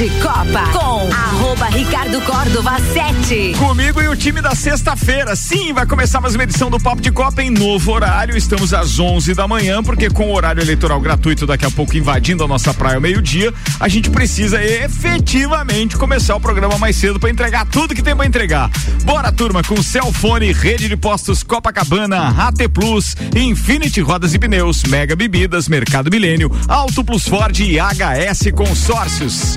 de Copa com arroba Ricardo Córdova 7. Comigo e o time da sexta-feira. Sim, vai começar mais uma edição do Papo de Copa em novo horário. Estamos às 11 da manhã, porque com o horário eleitoral gratuito daqui a pouco invadindo a nossa praia ao meio-dia, a gente precisa efetivamente começar o programa mais cedo para entregar tudo que tem para entregar. Bora, turma, com Celfone, Rede de Postos Copacabana, AT Plus, Infinity Rodas e Pneus, Mega Bebidas, Mercado Milênio, Auto Plus Ford e HS Consórcios.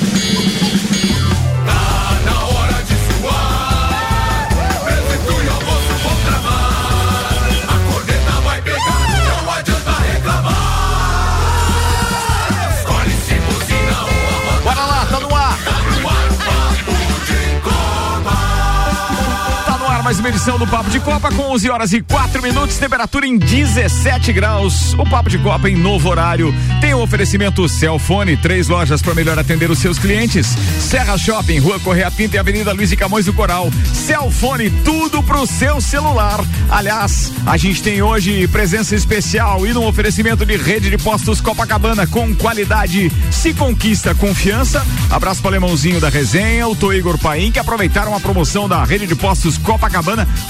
Mais uma edição do Papo de Copa com 11 horas e 4 minutos, temperatura em 17 graus. O Papo de Copa em novo horário. Tem o oferecimento Celfone, três lojas para melhor atender os seus clientes. Serra Shopping, Rua Correia Pinta e Avenida Luiz e Camões do Coral. Celfone, tudo pro seu celular. Aliás, a gente tem hoje presença especial e no oferecimento de rede de postos Copacabana com qualidade se conquista confiança. Abraço para o alemãozinho da resenha, o Tô Igor Paim, que aproveitaram a promoção da rede de postos Copacabana,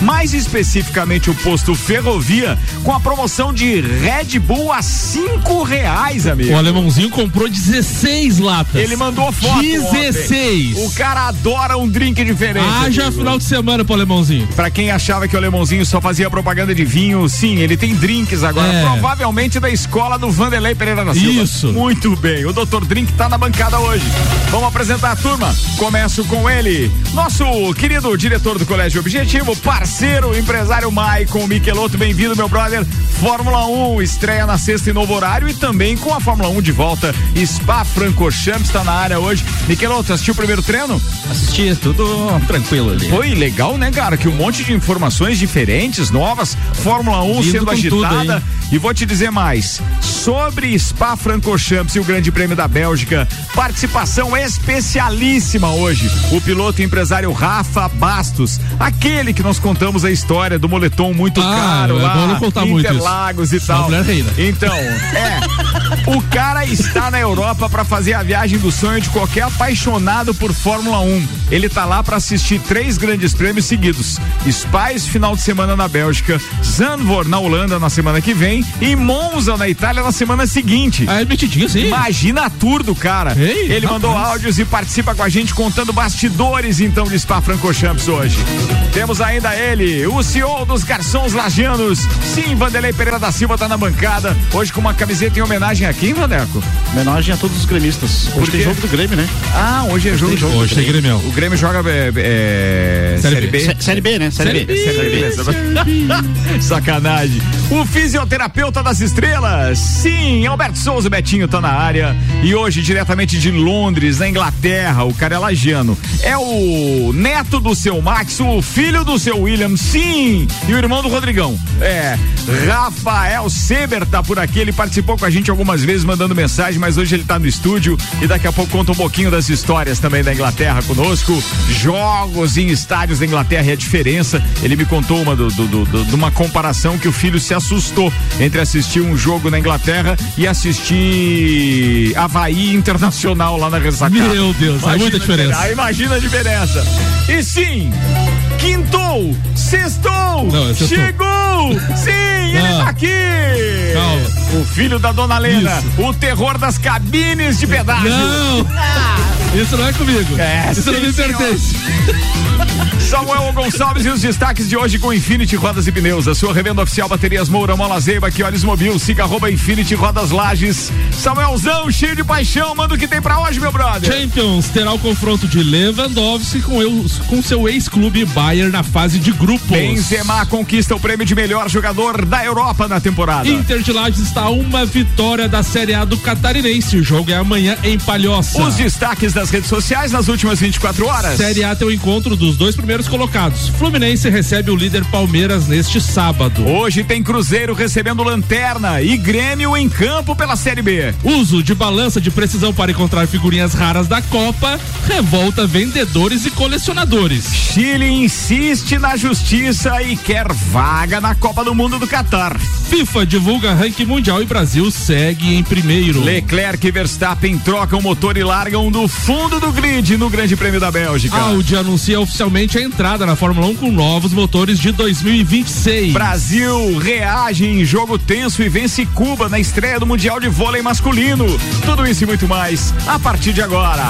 mais especificamente o posto Ferrovia, com a promoção de Red Bull a cinco reais, amigo. O alemãozinho comprou 16 latas. Ele mandou foto. 16. ontem. O cara adora um drink diferente. Haja amigo. final de semana pro alemãozinho. Pra quem achava que o alemãozinho só fazia propaganda de vinho, sim, ele tem drinks agora, É. provavelmente da escola do Vanderlei Pereira da Silva. Isso. Muito bem, o Dr. Drink tá na bancada hoje. Vamos apresentar a turma. Começo com ele, nosso querido diretor do Colégio Objetivo, parceiro, empresário Maicon Michelotto, bem-vindo, meu brother. Fórmula 1 estreia na sexta em novo horário e também com a Fórmula 1 de volta. Spa Francorchamps está na área hoje. Michelotto, assistiu o primeiro treino? Assisti, tudo tranquilo ali. Foi legal, né, cara? Que um monte de informações diferentes, novas, Fórmula 1 Vindo sendo tudo agitada. aí. E vou te dizer mais sobre Spa Francorchamps e o Grande Prêmio da Bélgica. Participação especialíssima hoje. O piloto e empresário Rafa Bastos, aquele que nós contamos a história do moletom muito Ah, caro é lá, contar muito isso. Interlagos e tal. reina. Então, é. O cara está na Europa para fazer a viagem do sonho de qualquer apaixonado por Fórmula 1. Ele tá lá para assistir três grandes prêmios seguidos: Spa esse final de semana na Bélgica, Zandvoort na Holanda na semana que vem e Monza na Itália na semana seguinte. Ah, é metidinho assim. Imagina a tour do cara. Ei, Ele rapaz. mandou áudios e participa com a gente contando bastidores então de Spa Francorchamps hoje. Temos ainda ele, o CEO dos garçons lagianos. Sim, Vanderlei Pereira da Silva tá na bancada. Hoje com uma camiseta em homenagem a quem, Vandeco? Homenagem a todos os gremistas. Hoje tem jogo do Grêmio, né? Ah, hoje é jogo. Tem jogo. Hoje tem Grêmio. O Grêmio joga é, é, Série Série B. B. Sé- Série B, né? Série, Série B. B. Série B. Sacanagem. O fisioterapeuta das estrelas. Sim, Alberto Souza Betinho tá na área. E hoje, diretamente de Londres, na Inglaterra, o cara é lagiano. É o neto do seu Max, o filho do seu William, sim. E o irmão do Rodrigão. É. Rafael Seber tá por aqui. Ele participou com a gente algumas vezes mandando mensagem, mas hoje ele tá no estúdio e daqui a pouco conta um pouquinho das histórias também da Inglaterra conosco. Jogos em estádios da Inglaterra e a diferença. Ele me contou uma do, do- do- de uma comparação que o filho se assustou entre assistir um jogo na Inglaterra e assistir Havaí Internacional lá na ressacada. Meu Deus, é muita diferença. Imagina a diferença. E sim, quintou, sextou, Não, sextou. chegou. Sim, ele Ah. tá aqui. Calma. O filho da dona Lena, o terror das cabines de pedágio. Não! Isso não é comigo. É, Isso não sim, me senhor. pertence. Samuel Gonçalves e os destaques de hoje com Infinity Rodas e Pneus, a sua revenda oficial Baterias Moura, Mola Zeiba, que olhos mobil, siga arroba Infinity Rodas Lages. Samuelzão, cheio de paixão, manda o que tem pra hoje, meu brother. Champions terá o confronto de Lewandowski com, eu, com seu ex-clube Bayern na fase de grupos. Benzema conquista o prêmio de melhor jogador da Europa na temporada. Inter de Lages está a uma vitória da Série A do Catarinense. O jogo é amanhã em Palhoça. Os destaques das redes sociais nas últimas 24 horas. Série A tem o encontro dos dois primeiros colocados. resultados. Fluminense recebe o líder Palmeiras neste sábado. Hoje tem Cruzeiro recebendo Lanterna e Grêmio em campo pela Série B. Uso de balança de precisão para encontrar figurinhas raras da Copa revolta vendedores e colecionadores. Chile insiste na justiça e quer vaga na Copa do Mundo do Catar. FIFA divulga ranking mundial e Brasil segue em primeiro. Leclerc e Verstappen trocam motor e largam do fundo do grid no Grande Prêmio da Bélgica. Audi anuncia oficialmente a entrada na Fórmula 1 com novos motores de 2026. Brasil reage em jogo tenso e vence Cuba na estreia do Mundial de Vôlei Masculino. Tudo isso e muito mais a partir de agora.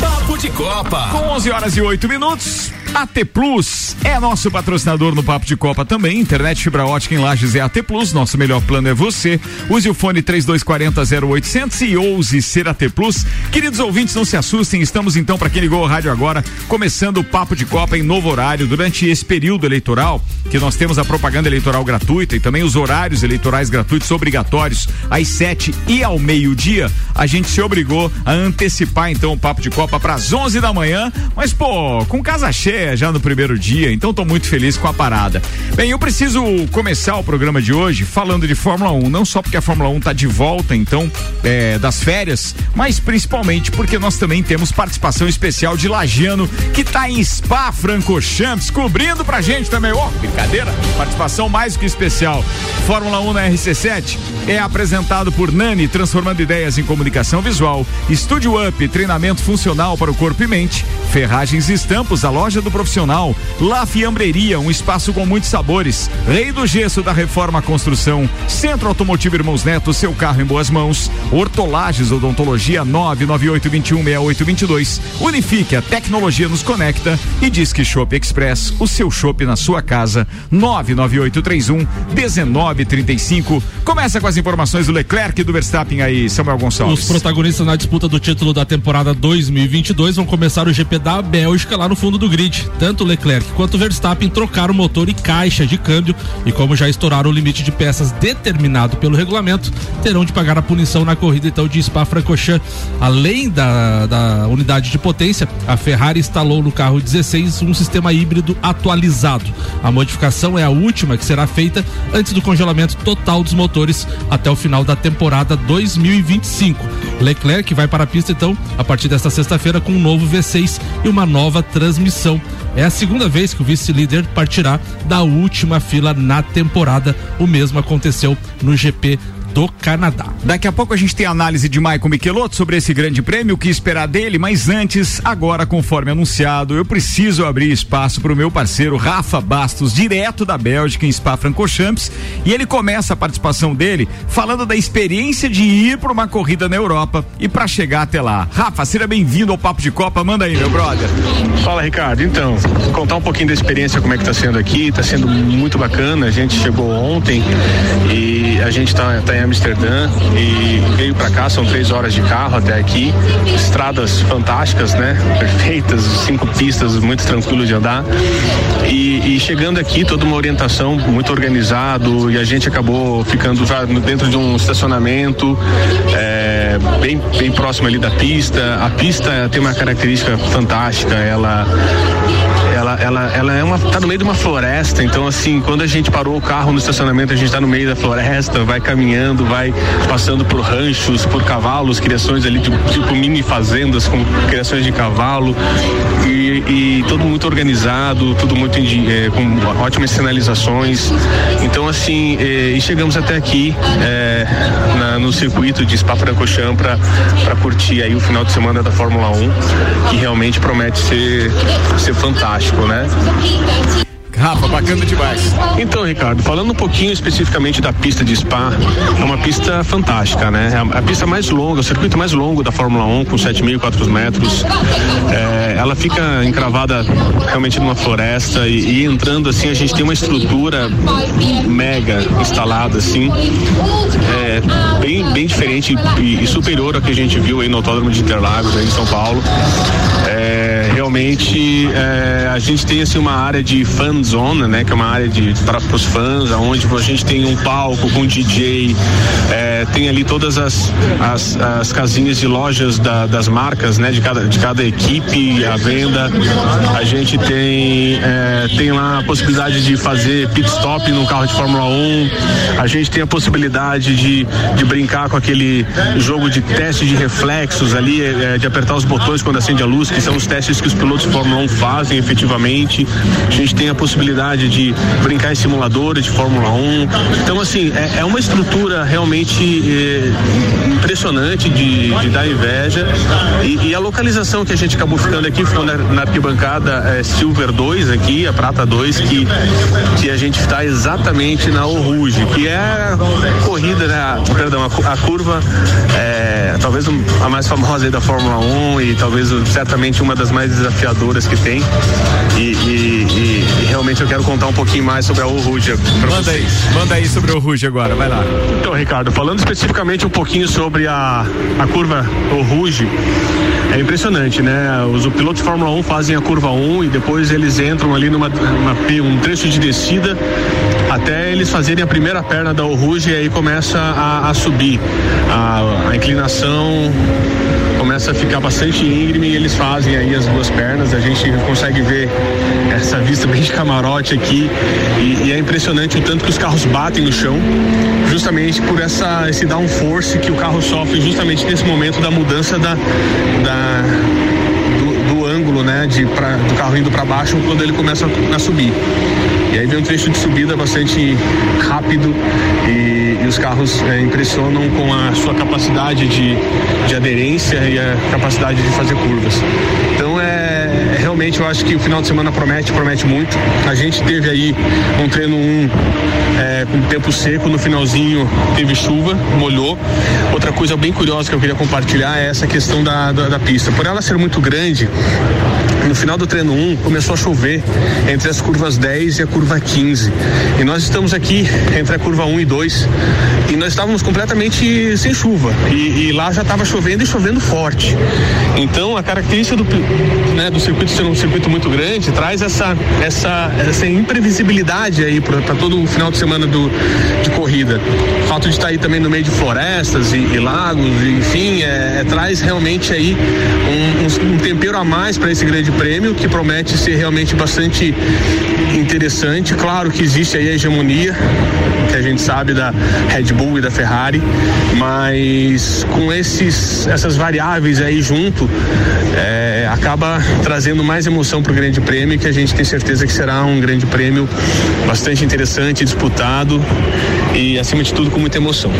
Papo de Copa. Com 11 horas e 8 minutos. AT Plus é nosso patrocinador no Papo de Copa também. Internet fibra ótica em Lages é AT Plus. Nosso melhor plano é você. Use o fone 3240 0800 e ouse ser AT Plus. Queridos ouvintes, não se assustem. Estamos então, para quem ligou o rádio agora, começando o Papo de Copa em novo horário. Durante esse período eleitoral, que nós temos a propaganda eleitoral gratuita e também os horários eleitorais gratuitos obrigatórios às 7 e ao meio-dia, a gente se obrigou a antecipar então o Papo de Copa para as 11 da manhã. Mas, pô, com casa cheia já no primeiro dia, então estou muito feliz com a parada. Bem, eu preciso começar o programa de hoje falando de Fórmula 1, não só porque a Fórmula 1 está de volta, então, é, das férias, mas principalmente porque nós também temos participação especial de Lagiano, que está em Spa Francorchamps, cobrindo pra gente também. Ó, oh, brincadeira, participação mais que especial. Fórmula 1 na RC7 é apresentado por Nani, transformando ideias em comunicação visual, Estúdio Up, treinamento funcional para o corpo e mente, Ferragens e Estampos, a loja do profissional, La Fiambreria, um espaço com muitos sabores, Rei do Gesso da Reforma Construção, Centro Automotivo Irmãos Neto, seu carro em boas mãos, Hortolages Odontologia 998216822, Unifique, a tecnologia nos conecta e Disque Shop Express, o seu shop na sua casa, 99831 1935. Começa com as informações do Leclerc e do Verstappen aí, Samuel Gonçalves. Os protagonistas na disputa do título da temporada 2022 vão começar o GP da Bélgica lá no fundo do grid. Tanto Leclerc quanto Verstappen trocaram motor e caixa de câmbio e como já estouraram o limite de peças determinado pelo regulamento, terão de pagar a punição na corrida então de Spa-Francorchamps. Além da, da unidade de potência, a Ferrari instalou no carro 16 um sistema híbrido atualizado. A modificação é a última que será feita antes do congelamento total dos motores até o final da temporada 2025. Leclerc vai para a pista então a partir desta sexta-feira com um novo V6 e uma nova transmissão. É a segunda vez que o vice-líder partirá da última fila na temporada. O mesmo aconteceu no GP do Canadá. Daqui a pouco a gente tem análise de Michael Michelotto sobre esse grande prêmio, o que esperar dele, mas antes, agora conforme anunciado, eu preciso abrir espaço para o meu parceiro Rafa Bastos, direto da Bélgica em Spa-Francorchamps, e ele começa a participação dele falando da experiência de ir para uma corrida na Europa e para chegar até lá. Rafa, seja bem-vindo ao Papo de Copa, manda aí, meu brother. Fala, Ricardo. Então, contar um pouquinho da experiência, como é que tá sendo aqui, tá sendo muito bacana. A gente chegou ontem e a gente tá, tá em Amsterdã e veio para cá, são três horas de carro até aqui. Estradas fantásticas, né? Perfeitas, cinco pistas, muito tranquilo de andar. E, e chegando aqui, toda uma orientação muito organizado e a gente acabou ficando já dentro de um estacionamento é, bem, bem próximo ali da pista. A pista tem uma característica fantástica, ela ela, ela, é uma, tá no meio de uma floresta, então assim, quando a gente parou o carro no estacionamento, a gente tá no meio da floresta, vai caminhando, vai passando por ranchos, por cavalos, criações ali, tipo, tipo mini fazendas com criações de cavalo e, tudo muito organizado, tudo muito é, com ótimas sinalizações. Então assim, é, e chegamos até aqui é, na, no circuito de Spa-Francorchamps para curtir aí o final de semana da Fórmula 1, que realmente promete ser, ser fantástico né? Rafa, bacana demais. Então, Ricardo, falando um pouquinho especificamente da pista de Spa, é uma pista fantástica, né? É a pista mais longa, o circuito mais longo da Fórmula 1, com 7.400 metros. É, ela fica encravada realmente numa floresta e, e, entrando assim, a gente tem uma estrutura mega instalada, assim, é, bem, bem diferente e, e superior ao que a gente viu aí no Autódromo de Interlagos, aí em São Paulo. Realmente é, a gente tem assim uma área de fan zone, né? Que é uma área de para os fãs, aonde a gente tem um palco com DJ, é, tem ali todas as, as, as casinhas de lojas da, das marcas, né? De cada, de cada equipe, a venda. A gente tem é, tem lá a possibilidade de fazer pit stop no carro de Fórmula 1. A gente tem a possibilidade de, de brincar com aquele jogo de teste de reflexos ali, de apertar os botões quando acende a luz, que são os testes que os pilotos de Fórmula 1 fazem efetivamente. A gente tem a possibilidade de brincar em simuladores de Fórmula 1. Então, assim, é, é uma estrutura realmente é, impressionante de, de, dar inveja. E, e, a localização que a gente acabou ficando aqui foi na, na arquibancada é, Silver 2 aqui, a Prata 2, que, que a gente está exatamente na Oruge, que é a corrida, né? A, perdão, a, a curva é, talvez a mais famosa da Fórmula 1 e talvez certamente uma das mais desafiadoras que tem. E, e, e, e realmente eu quero contar um pouquinho mais sobre a Oruge. Manda vocês. aí, manda aí sobre a Oruge agora, vai lá. Então, Ricardo, falando especificamente um pouquinho sobre a, a curva Oruge, é impressionante, né? Os pilotos de Fórmula 1 fazem a curva 1 e depois eles entram ali numa uma, um trecho de descida até eles fazerem a primeira perna da Oruge e aí começa a, a subir. A, a inclinação começa a ficar bastante íngreme e eles fazem aí as duas pernas. A gente consegue ver essa vista bem de camarote aqui e, e é impressionante o tanto que os carros batem no chão, justamente por essa esse downforce que o carro sofre justamente nesse momento da mudança da, da do, do ângulo, né, de pra, do carro indo para baixo quando ele começa a, a subir. E aí vem um trecho de subida bastante rápido e, e os carros é, impressionam com a sua capacidade de, de aderência e a capacidade de fazer curvas. Então é realmente eu acho que o final de semana promete, promete muito. A gente teve aí um treino um é, com tempo seco, no finalzinho teve chuva, molhou. Outra coisa bem curiosa que eu queria compartilhar é essa questão da, da, da pista. Por ela ser muito grande, no final do treino 1 um, começou a chover entre as curvas 10 e a curva 15. E nós estamos aqui entre a curva 1 e 2 e nós estávamos completamente sem chuva. E, e lá já estava chovendo e chovendo forte. Então a característica do, né, do circuito ser um circuito muito grande traz essa, essa, essa imprevisibilidade aí para todo o final de semana do, de corrida. O fato de estar aí também no meio de florestas e, e lagos, enfim, é, é, traz realmente aí um, um, um tempero a mais para esse grande prêmio que promete ser realmente bastante interessante. Claro que existe aí a hegemonia que a gente sabe da Red Bull e da Ferrari, mas com esses essas variáveis aí junto é, acaba trazendo mais emoção para o Grande Prêmio que a gente tem certeza que será um Grande Prêmio bastante interessante, disputado e acima de tudo com muita emoção.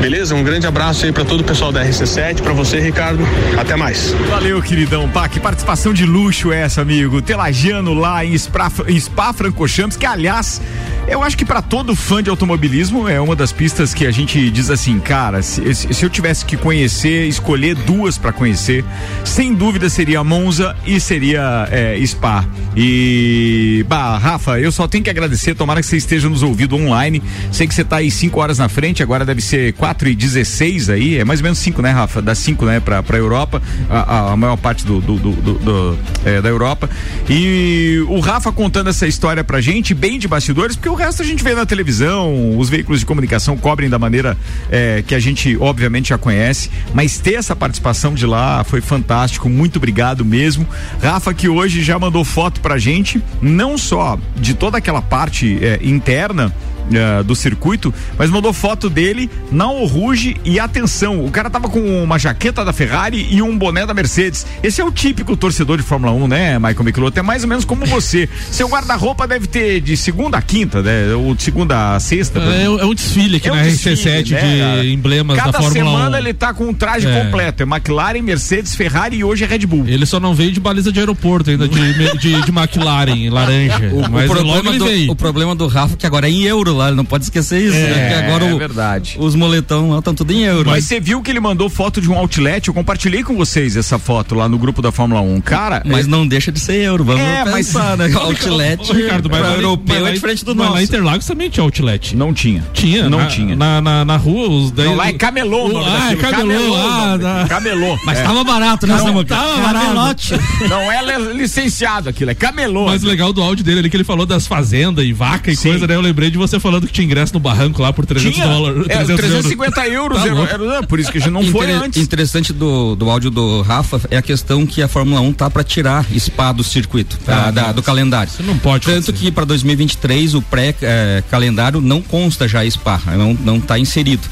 Beleza? Um grande abraço aí para todo o pessoal da RC7, para você, Ricardo. Até mais. Valeu, queridão. Pá, que participação de luxo é essa, amigo. Telagiano lá em Spa, em Spa Francorchamps, que aliás, eu acho que para todo fã de automobilismo é uma das pistas que a gente diz assim, cara, se, se eu tivesse que conhecer, escolher duas para conhecer, sem dúvida seria Monza e seria é, Spa. E, bah, Rafa, eu só tenho que agradecer, tomara que você esteja nos ouvindo online. Sei que você tá aí 5 horas na frente, agora deve ser 4 e 16 aí, é mais ou menos 5, né, Rafa? Das 5, né, pra, pra Europa, a, a maior parte do, do, do, do é, da Europa. E o Rafa contando essa história pra gente, bem de bastidores, porque o resto a gente vê na televisão, os veículos de comunicação cobrem da maneira é, que a gente, obviamente, já conhece, mas ter essa participação de lá foi fantástico, muito obrigado mesmo. Rafa, que hoje já mandou foto pra gente, não só de toda aquela parte é, interna, uh, do circuito, mas mandou foto dele na Oruge e atenção, o cara tava com uma jaqueta da Ferrari e um boné da Mercedes. Esse é o típico torcedor de Fórmula 1, né, Michael Michelotto? É mais ou menos como você. Seu guarda-roupa deve ter de segunda a quinta, né? Ou de segunda a sexta. É, é um desfile aqui é um na desfile, RC7 né, de emblemas Cada da Fórmula 1. Cada semana ele tá com um traje é. completo. É McLaren, Mercedes, Ferrari e hoje é Red Bull. Ele só não veio de baliza de aeroporto ainda, de, de, de McLaren, laranja. O, mas o, problema do, o problema do Rafa é que agora é em euro ele não pode esquecer isso, né? Porque agora é o- verdade. os moletão lá estão tudo em euro. Mas você viu que ele mandou foto de um outlet? Eu compartilhei com vocês essa foto lá no grupo da Fórmula 1. Cara, Mas não deixa de ser euro, vamos É, mas- pensar, né? Outlet Ô, Ricardo, mas pra europeu mas é diferente do mas nosso. Lá em Interlagos também tinha outlet. não tinha. Tinha. Não na, tinha. Na, na, na rua, os 10. Não, lá é camelô. o Ah, é camelô. o Ah, nome tá. daquilo. Camelô. Mas É. tava barato, né, Não, Samuca? tava É barato. Não é li- licenciado aquilo, é camelô. Mas o legal do áudio dele ali que ele falou das fazendas e vaca e coisa, né? Eu lembrei de você falando que tinha ingresso no barranco lá por 300 Tinha dólares. é, 300 350 euros. Tá era- louco. era- por isso que a gente não foi Inter- antes. Interessante do, do áudio do Rafa é a questão que a Fórmula 1 tá para tirar Spa do circuito, Ah, tá, da- do calendário. Isso não pode Tanto acontecer. que para 2023 o pré-calendário não consta já Spa, não não está inserido.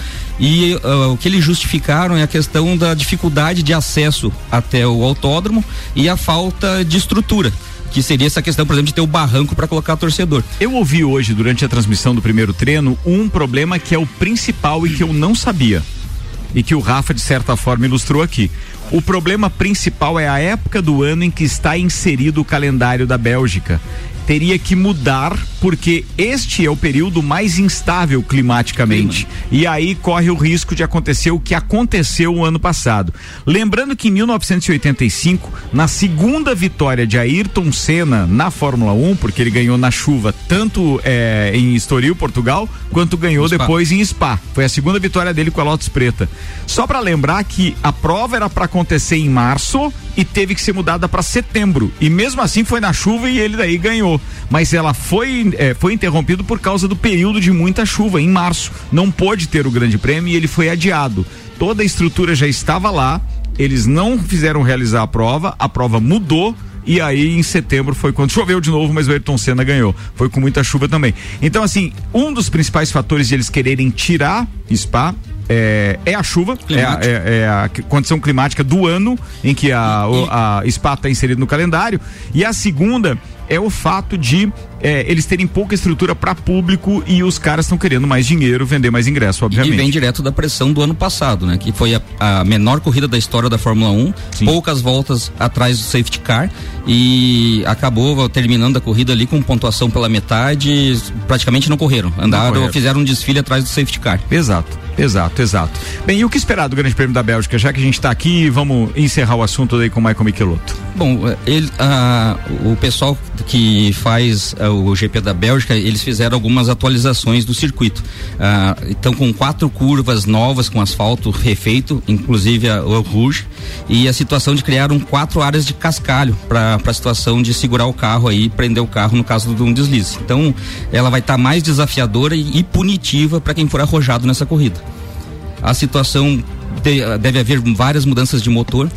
E ah, o que eles justificaram é a questão da dificuldade de acesso até o autódromo e a falta de estrutura. Que seria essa questão, por exemplo, de ter o barranco para colocar torcedor. Eu ouvi hoje, durante a transmissão do primeiro treino, um problema que é o principal e que eu não sabia. E que o Rafa, de certa forma, ilustrou aqui. O problema principal é a época do ano em que está inserido o calendário da Bélgica. Teria que mudar, porque este é o período mais instável climaticamente. E aí corre o risco de acontecer o que aconteceu o ano passado. Lembrando que em 1985, na segunda vitória de Ayrton Senna na Fórmula 1, porque ele ganhou na chuva tanto eh, em Estoril, Portugal, quanto ganhou depois em Spa. Foi a segunda vitória dele com a Lotus Preta. Só para lembrar que a prova era para acontecer em março e teve que ser mudada para setembro. E mesmo assim foi na chuva e ele daí ganhou. Mas ela foi eh, foi interrompido por causa do período de muita chuva em março. Não pôde ter o Grande Prêmio e ele foi adiado. Toda a estrutura já estava lá. Eles não fizeram realizar a prova. A prova mudou. E aí, em setembro, foi quando choveu de novo, mas o Ayrton Senna ganhou. Foi com muita chuva também. Então, assim, um dos principais fatores de eles quererem tirar Spa é, é a chuva, é a, é- é a condição climática do ano em que a, a Spa está inserida no calendário. E a segunda é o fato de é, eles terem pouca estrutura para público e os caras estão querendo mais dinheiro, vender mais ingresso, E obviamente. vem direto da pressão do ano passado, né? Que foi a, a menor corrida da história da Fórmula 1, poucas voltas atrás do safety car e acabou terminando a corrida ali com pontuação pela metade, praticamente não correram. Andaram, correram. fizeram um desfile atrás do safety car. Exato, exato, exato. Bem, e o que esperar do Grande Prêmio da Bélgica? Já que a gente está aqui, vamos encerrar o assunto aí com o Michael Michelotto. Bom, eh, ele, ah, o pessoal que faz ah, o GP da Bélgica, eles fizeram algumas atualizações do circuito. Ah, então, com quatro curvas novas com asfalto refeito, inclusive a, o Rouge, e a situação de criaram quatro áreas de cascalho para a situação de segurar o carro aí, prender o carro no caso de um deslize. Então, ela vai estar mais desafiadora e, e punitiva para quem for arrojado nessa corrida. A situação deve haver várias mudanças de motor,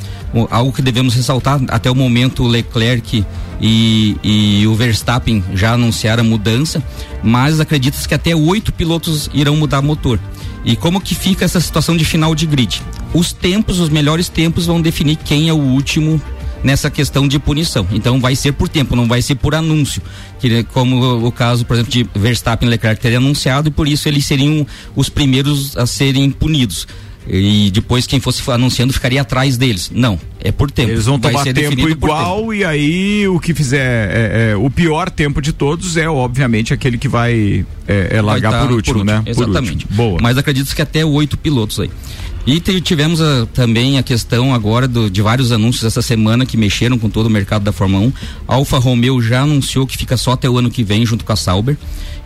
algo que devemos ressaltar até o momento o Leclerc e, e o Verstappen já anunciaram a mudança, mas acredita-se que até oito pilotos irão mudar motor. E como que fica essa situação de final de grid? Os tempos, os melhores tempos vão definir quem é o último nessa questão de punição. Então vai ser por tempo, não vai ser por anúncio. Que, como o caso, por exemplo, de Verstappen e Leclerc terem anunciado e por isso eles seriam os primeiros a serem punidos. E depois quem fosse anunciando ficaria atrás deles. Não, é por tempo. Eles vão Vai tomar tempo igual e aí o que fizer é, é, o pior tempo de todos é obviamente aquele que vai é, é largar Vai tá por último, né? Por Exatamente. último. Boa. Mas acredito que até oito pilotos aí. E tivemos ah, também a questão agora do- de vários anúncios essa semana que mexeram com todo o mercado da Fórmula 1. A Alfa Romeo já anunciou que fica só até o ano que vem junto com a Sauber.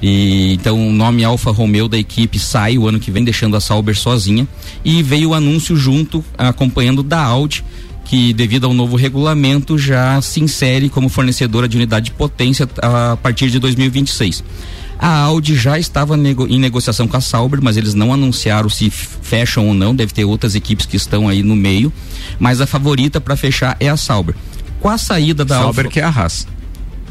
E então o nome Alfa Romeo da equipe sai o ano que vem, deixando a Sauber sozinha. E veio o anúncio junto, acompanhando da Audi, que devido ao novo regulamento já se insere como fornecedora de unidade de potência a partir de 2026. A Audi já estava nego- em negociação com a Sauber, mas eles não anunciaram se fecham ou não. Deve ter outras equipes que estão aí no meio, mas a favorita para fechar é a Sauber. Com a saída da Sauber Alfa, que é a Haas.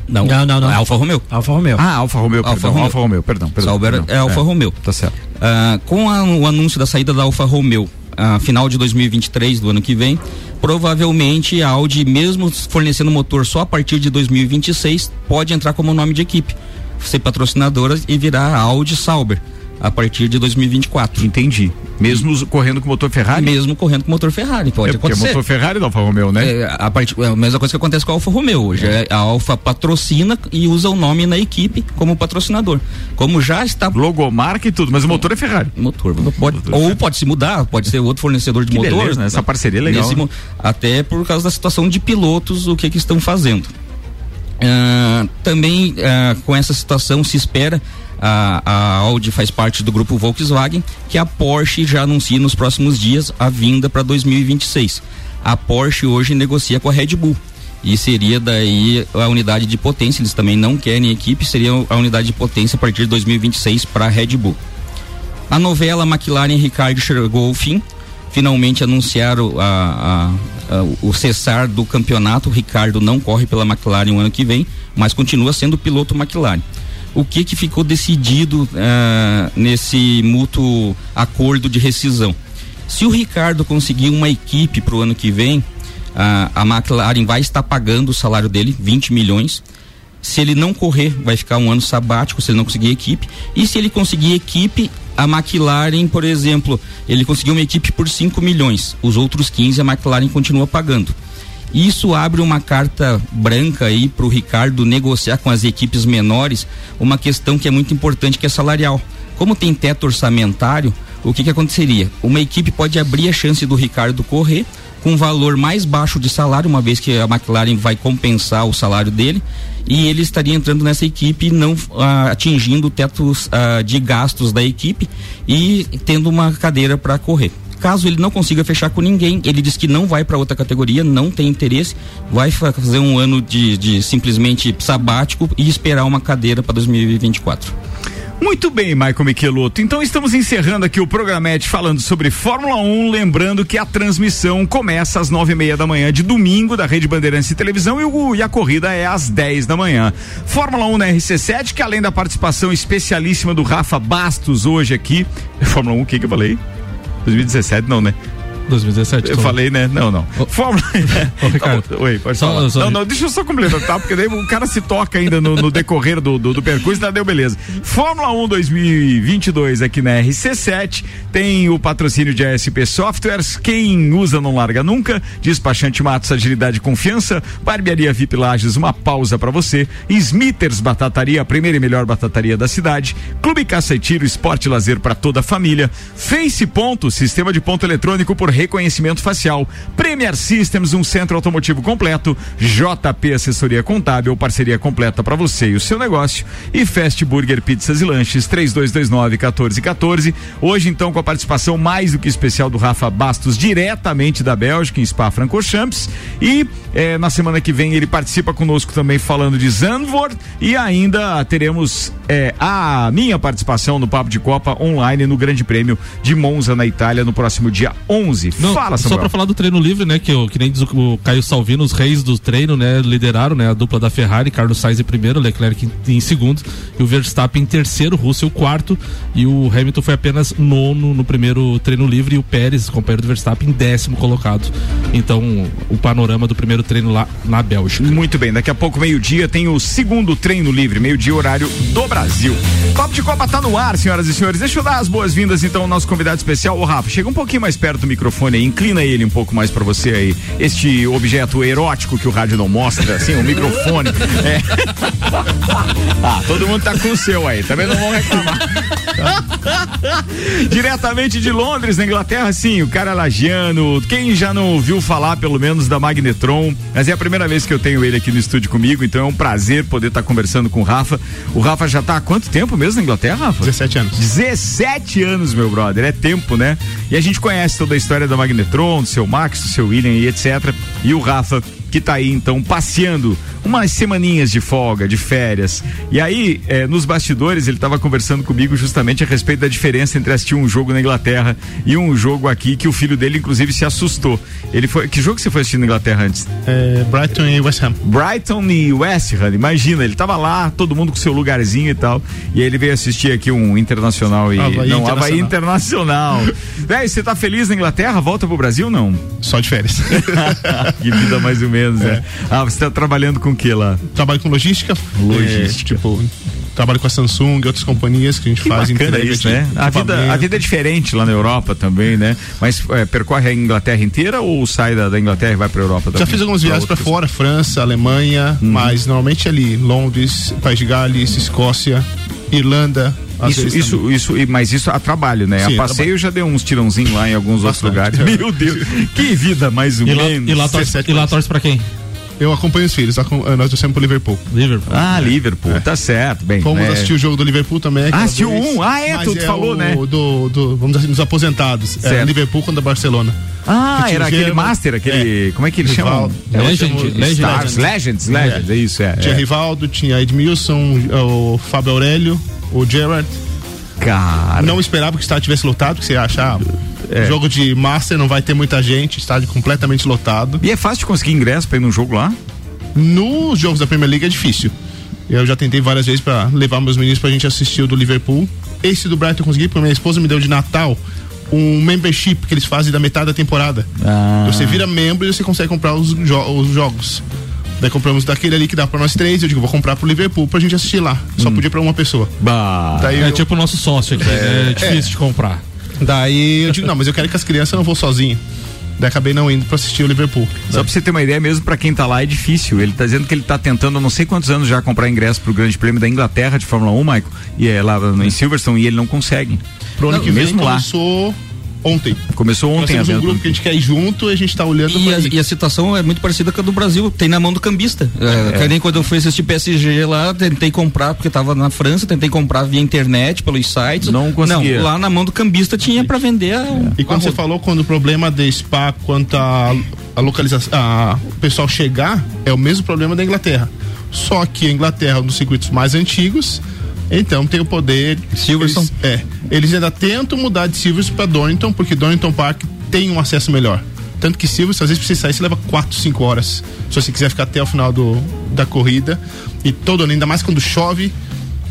não, Não, não, não. é a Alfa Romeo. Alfa Romeo. Ah, Alfa Romeo, Alfa perdão, Romeo. Alfa Romeo, perdão, perdão. Sauber perdão. é Alfa Romeo. Tá certo. Ah, com a- o anúncio da saída da Alfa Romeo, ah, final de 2023 do ano que vem, provavelmente a Audi, mesmo fornecendo motor só a partir de 2026, pode entrar como nome de equipe, ser patrocinadora e virar a Audi Sauber. a partir de 2024. Entendi. Mesmo e, correndo com motor Ferrari? Mesmo correndo com motor Ferrari, pode é acontecer. motor Ferrari da Alfa Romeo, né? É, a, part... é a mesma coisa que acontece com a Alfa Romeo hoje. É. A Alfa patrocina e usa o nome na equipe como patrocinador. Como já está. Logomarca e tudo, mas o motor é Ferrari. Motor. Pode, motor ou pode se mudar, pode ser outro fornecedor de que motor. Beleza, né? Essa parceria é legal. Nesse, até por causa da situação de pilotos, o que que estão fazendo. Uh, também uh, com essa situação se espera a, a Audi faz parte do grupo Volkswagen, que a Porsche já anuncia nos próximos dias a vinda para 2026. A Porsche hoje negocia com a Red Bull e seria daí a unidade de potência. Eles também não querem equipe, seria a unidade de potência a partir de 2026 para a Red Bull. A novela McLaren Ricardo chegou ao fim. Finalmente anunciaram a, a, a, o cessar do campeonato. O Ricardo não corre pela McLaren o ano que vem, mas continua sendo piloto McLaren o que que ficou decidido uh, nesse mútuo acordo de rescisão. Se o Ricardo conseguir uma equipe para o ano que vem, uh, a McLaren vai estar pagando o salário dele, 20 milhões. Se ele não correr, vai ficar um ano sabático, se ele não conseguir equipe. E se ele conseguir equipe, a McLaren, por exemplo, ele conseguiu uma equipe por 5 milhões. Os outros 15 a McLaren continua pagando. Isso abre uma carta branca aí para o Ricardo negociar com as equipes menores uma questão que é muito importante, que é salarial. Como tem teto orçamentário, o que, que aconteceria? Uma equipe pode abrir a chance do Ricardo correr com um valor mais baixo de salário, uma vez que a McLaren vai compensar o salário dele, e ele estaria entrando nessa equipe não ah, atingindo tetos ah, de gastos da equipe e tendo uma cadeira para correr. Caso ele não consiga fechar com ninguém, ele diz que não vai para outra categoria, não tem interesse, vai fazer um ano de, de simplesmente sabático e esperar uma cadeira para 2024. Muito bem, Michael Michelotto. Então estamos encerrando aqui o Programete falando sobre Fórmula 1, lembrando que a transmissão começa às nove e meia da manhã de domingo da Rede Bandeirantes de Televisão e, o, e a corrida é às 10 da manhã. Fórmula 1 na RC7, que além da participação especialíssima do Rafa Bastos hoje aqui. Fórmula 1, o que, que eu falei? 2017 não, né? 2017. Eu tô... falei, né? Não, não. Ô, Fórmula. Ô, Ricardo. Tá Oi, pode só, falar. Só... Não, não, deixa eu só completar, tá? Porque daí o cara se toca ainda no, no decorrer do, do, do, percurso, tá? Deu beleza. Fórmula 1 2022 aqui na RC7 tem o patrocínio de ASP Softwares. Quem usa não larga nunca. Despachante Matos, agilidade e confiança. Barbearia VIP Lages, uma pausa para você. Smithers Batataria, a primeira e melhor batataria da cidade. Clube Caça e Tiro, esporte e lazer para toda a família. Face Ponto, sistema de ponto eletrônico por reconhecimento facial. Premier Systems, um centro automotivo completo. JP Assessoria Contábil, parceria completa para você e o seu negócio. E Fast Burger Pizzas e Lanches, 3229 1414. Hoje, então, com a participação mais do que especial do Rafa Bastos, diretamente da Bélgica, em Spa-Francorchamps. E eh, na semana que vem ele participa conosco também falando de Zandvoort. E ainda teremos eh, a minha participação no Papo de Copa online no Grande Prêmio de Monza, na Itália, no próximo dia 11 não, Fala, Samuel. Só pra falar do treino livre, né? Que, que nem diz o, o Caio Salvino, os reis do treino, né? Lideraram, né? A dupla da Ferrari, Carlos Sainz em primeiro, Leclerc em, em segundo, e o Verstappen em terceiro, Russell quarto, e o Hamilton foi apenas nono no primeiro treino livre, e o Pérez, companheiro do Verstappen, em décimo colocado. Então, o panorama do primeiro treino lá na Bélgica. Muito bem, daqui a pouco, meio-dia, tem o segundo treino livre, meio-dia, horário do Brasil. Papo de Copa tá no ar, senhoras e senhores. Deixa eu dar as boas-vindas, então, ao nosso convidado especial, o Rafa. Chega um pouquinho mais perto do microfone microfone aí, inclina ele um pouco mais para você aí. Este objeto erótico que o rádio não mostra, assim, o microfone. É. ah, todo mundo tá com o seu aí, também não vão reclamar. Diretamente de Londres, na Inglaterra, sim, o cara lagiano. Quem já não ouviu falar, pelo menos, da Magnetron, mas é a primeira vez que eu tenho ele aqui no estúdio comigo, então é um prazer poder estar tá conversando com o Rafa. O Rafa já tá há quanto tempo mesmo na Inglaterra, Rafa? 17 anos. 17 anos, meu brother, é tempo, né? E a gente conhece toda a história da Magnetron, do seu Max, do seu William e etc. E o Rafa que está aí então passeando umas semaninhas de folga, de férias. E aí, eh, nos bastidores, ele estava conversando comigo justamente a respeito da diferença entre assistir um jogo na Inglaterra e um jogo aqui que o filho dele, inclusive, se assustou. Ele foi. Que jogo você foi assistir na Inglaterra antes? É, Brighton e West Ham. Brighton e West Ham, imagina, ele estava lá, todo mundo com seu lugarzinho e tal. E aí ele veio assistir aqui um internacional e. Havaí não, internacional. Havaí Internacional. Véi, você tá feliz na Inglaterra? Volta pro Brasil não? Só de férias. que vida mais ou menos menos, é. né? Ah, você está trabalhando com o que lá? Trabalho com logística. Logística. É, tipo, trabalho com a Samsung e outras companhias que a gente Que faz bacana entrega isso, né? A vida, a vida é diferente lá na Europa também, né? Mas é, percorre a Inglaterra inteira ou sai da, da Inglaterra e vai pra Europa também? Já fiz algumas viagens para fora, França, Alemanha, Uhum. mas normalmente ali, Londres, País de Gales, Escócia, Irlanda. Isso, isso, isso, mas isso a trabalho, né? Sim, a passeio já dei uns tirãozinhos lá em alguns outros Bastante. lugares. Meu Deus, que vida mais ou E lá, menos. e lá torce, 17 e lá torce pra quem? Eu acompanho os filhos, eh, nós torcemos pro Liverpool. Liverpool. Ah, Liverpool, tá certo, bem. Fomos né? assistir o jogo do Liverpool também. aquela assistiu um? Ah, é, tu- tu falou, o né? Do, do, vamos dizer assim, dos aposentados. É. Liverpool contra Barcelona. Ah, era aquele Gerrard, Master, aquele. Como é que eles chamam? Rivaldo. Legend, Legend. Stars, Legends, Legends, é, isso, é. Tinha é. Rivaldo, tinha Edmilson, o Fábio Aurélio, o Gerard. Cara. Não esperava que o estádio tivesse lotado, que você acha, ah, É. jogo de Master não vai ter muita gente, estádio completamente lotado. E é fácil de conseguir ingresso pra ir num jogo lá? Nos jogos da Premier League é difícil. Eu já tentei várias vezes pra levar meus meninos pra gente assistir o do Liverpool. Esse do Brighton eu consegui, porque minha esposa me deu de Natal um membership que eles fazem da metade da temporada. Ah. Você vira membro e você consegue comprar os, jo- os jogos. Daí compramos daquele ali que dá pra nós três. Eu digo, vou comprar pro Liverpool pra gente assistir lá. Só podia pra uma pessoa. Bah. Daí É eu, tipo o nosso sócio aqui, né? é difícil de comprar. Daí eu digo, não, mas eu quero que as crianças não vou sozinho. Daí acabei não indo pra assistir o Liverpool. Só pra você ter uma ideia, mesmo pra quem tá lá é difícil. Ele tá dizendo que ele tá tentando, não sei quantos anos já, comprar ingresso pro Grande Prêmio da Inglaterra de Fórmula 1, Michael, e é lá em Silverstone, e ele não consegue. Pro ano Não, que vem mesmo lá. começou ontem. Começou Nós ontem temos a um grupo que a gente quer ir junto e a gente tá olhando. E a, e a situação é muito parecida com a do Brasil, tem na mão do cambista. É, que nem quando eu fui assistir PSG lá, tentei comprar, porque tava na França, tentei comprar via internet, pelos sites. Não conseguia. Não, lá na mão do cambista tinha pra vender a, E quando você falou quando o problema de Spa quanto a, a localização, a, o pessoal chegar, é o mesmo problema da Inglaterra. Só que a Inglaterra é um dos circuitos mais antigos, então tem o poder. Silverstone. Eles, é. Eles ainda tentam mudar de Silverstone para Donington, porque Donington Park tem um acesso melhor. Tanto que Silverstone, às vezes, pra você sair, você leva 4, 5 horas. Se você quiser ficar até o final do, da corrida. E todo ano, ainda mais quando chove,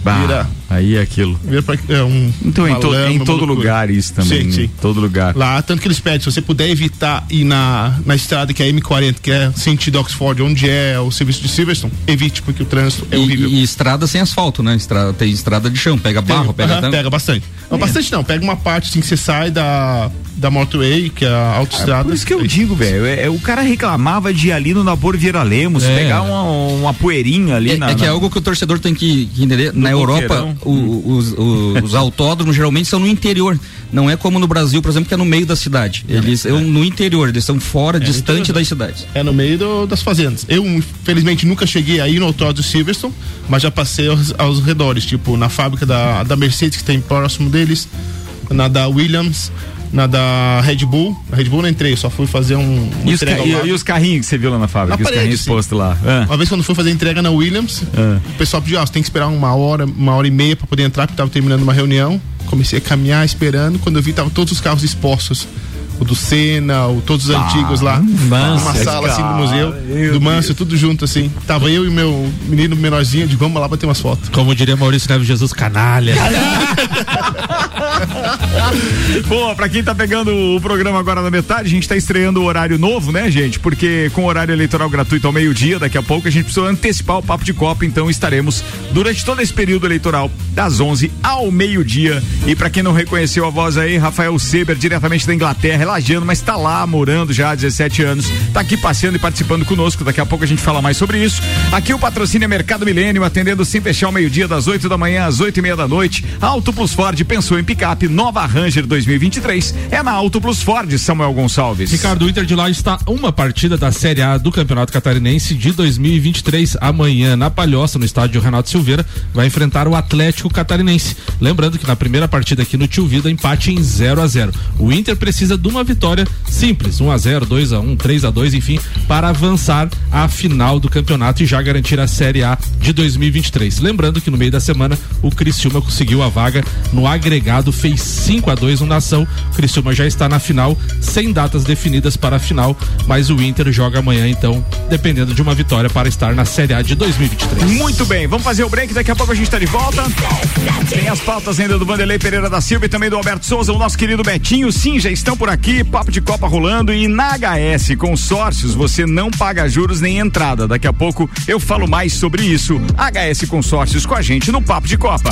Bah, vira, aí é aquilo. vira pra, é um. Então, em, to- lama, em todo loucura. lugar isso também. Sim, né? sim. Todo lugar. Lá, tanto que eles pedem, se você puder evitar ir na, na estrada que é a M40, que é sentido Oxford, onde é o serviço de Silverstone, evite, porque o trânsito é horrível. E, e estrada sem asfalto, né? Estrada, tem estrada de chão, pega barro, pega Aham, pega bastante. Não, bastante não, pega uma parte assim que você sai da, da motorway, que é a autoestrada. Por isso que eu digo, velho, é, é, o cara reclamava de ir ali no Nabor Vieira Lemos, É. pegar uma, uma poeirinha ali É, na. é que é na- algo que o torcedor tem que, entender. Na Europa, o- os, o- os autódromos geralmente são no interior. Não é como no Brasil, por exemplo, que é no meio da cidade. Eles são no interior, eles são fora, distante das cidades. É no meio do- das fazendas. Eu, infelizmente, nunca cheguei aí no autódromo de Silverstone, mas já passei aos, aos redores, tipo na fábrica da, da Mercedes, que tem próximo deles, na da Williams, na da Red Bull. Na Red Bull não entrei, só fui fazer um. uma E os, e- e os carrinhos que você viu lá na fábrica, Na os carrinhos sim. postos lá. Ah. Uma vez quando fui fazer entrega na Williams, Ah. o pessoal pediu, ah, você tem que esperar uma hora, uma hora e meia pra poder entrar, porque tava terminando uma reunião. Comecei a caminhar esperando, quando eu vi, tava todos os carros expostos. O do Senna, o, todos os antigos lá. Manso, uma sala assim do cara, museu, do Manso, tudo junto assim. Tava eu e meu menino menorzinho, de vamos lá bater umas fotos. Como diria Maurício Neves Jesus, canalha. Bom, pra quem tá pegando o programa agora na metade, a gente tá estreando o horário novo, né, gente? Porque com o horário eleitoral gratuito ao meio-dia, daqui a pouco a gente precisa antecipar o papo de Copa, então estaremos durante todo esse período eleitoral, das 11 ao meio-dia. E pra quem não reconheceu a voz aí, Rafael Seber, diretamente da Inglaterra, relagiano, mas tá lá morando já há 17 anos, tá aqui passeando e participando conosco. Daqui a pouco a gente fala mais sobre isso. Aqui o patrocínio é Mercado Milênio, atendendo sem fechar ao meio-dia, das 8 da manhã às 8 e meia da noite. Auto Plus Ford pensou em picape, nova Ranger 2023. É na Auto Plus Ford, Samuel Gonçalves. Ricardo, o Inter de lá está uma partida da Série A do Campeonato Catarinense de 2023. Amanhã, na Palhoça, no estádio Renato Silveira, vai enfrentar o Atlético Catarinense. Lembrando que na primeira partida aqui no Tio Vida, empate em 0 a 0 O Inter precisa de uma vitória simples, 1 a 0 2 a 1 3 a 2 enfim, para avançar à final do campeonato e já garantir a Série A de 2023. Lembrando que no meio da semana, o Criciúma conseguiu a vaga no agregado fez 5 a 2 no Nação. O Criciúma já está na final, sem datas definidas para a final, mas o Inter joga amanhã, então, dependendo de uma vitória para estar na Série A de 2023. Muito bem, vamos fazer o break, daqui a pouco a gente está de volta. Tem as pautas ainda do Vanderlei Pereira da Silva e também do Alberto Souza, o nosso querido Betinho. Sim, já estão por aqui, papo de Copa rolando e na HS Consórcios você não paga juros nem entrada. Daqui a pouco eu falo mais sobre isso. HS Consórcios com a gente no Papo de Copa.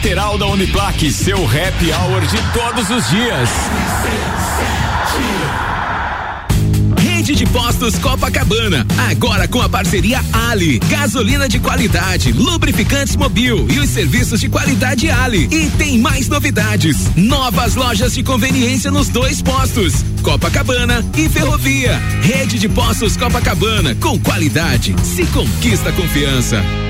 lateral da Uniplaque. Seu happy hour de todos os dias. Rede de Postos Copacabana, agora com a parceria Ali, gasolina de qualidade, lubrificantes Mobil e os serviços de qualidade Ali. E tem mais novidades, novas lojas de conveniência nos dois postos, Copacabana e Ferrovia. Rede de Postos Copacabana, com qualidade, se conquista confiança.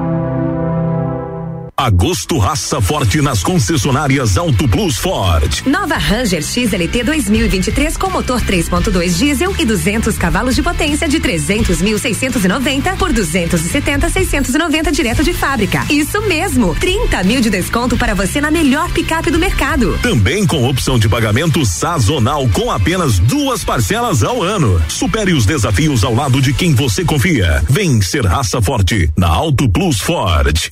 Agosto raça forte nas concessionárias Auto Plus Ford. Nova Ranger XLT 2023 com motor 3.2 diesel e 200 cavalos de potência de 300.690 por 270.690 direto de fábrica. Isso mesmo, 30 mil de desconto para você na melhor picape do mercado. Também com opção de pagamento sazonal com apenas duas parcelas ao ano. Supere os desafios ao lado de quem você confia. Vem ser raça forte na Auto Plus Ford.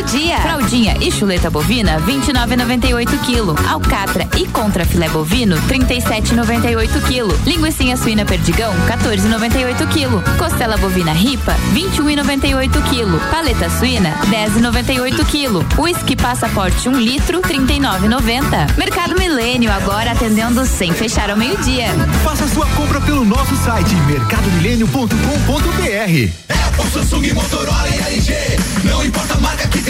do dia. Fraldinha e chuleta bovina 29,98 kg. Alcatra e contra filé bovino 37,98 kg. Linguiça suína perdigão 14,98 kg. Costela bovina ripa 21,98 kg. Paleta suína 10,98 kg. Whisky passaporte 1 litro 39,90. Mercado Milênio agora atendendo sem fechar ao meio-dia. Faça sua compra pelo nosso site mercadomilênio.com.br. Apple, Samsung, Motorola e LG. Não importa a marca que tem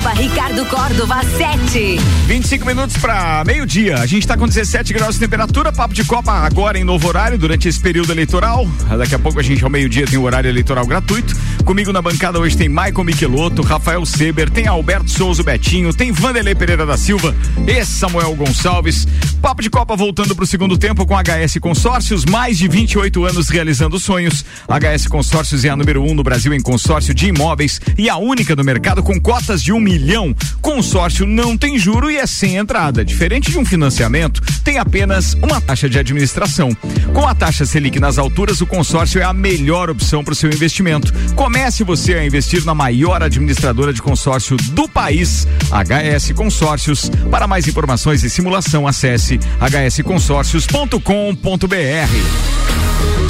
arroba Ricardo Córdova 7. 25 minutos para meio-dia. A gente está com 17 graus de temperatura. Papo de Copa agora em novo horário durante esse período eleitoral. Daqui a pouco a gente ao meio-dia tem o horário eleitoral gratuito. Comigo na bancada hoje tem Michael Michelotto, Rafael Seber, tem Alberto Souza Betinho, tem Vanderlei Pereira da Silva e Samuel Gonçalves. Papo de Copa voltando para o segundo tempo com HS Consórcios, mais de 28 anos realizando sonhos. HS Consórcios é a número um no Brasil em consórcio de imóveis e a única no mercado com cotas de um milhão. Consórcio não tem juro e é sem entrada. Diferente de um financiamento, tem apenas uma taxa de administração. Com a taxa Selic nas alturas, o consórcio é a melhor opção para o seu investimento. Comece você a investir na maior administradora de consórcio do país, HS Consórcios. Para mais informações e simulação, acesse hsconsórcios.com.br.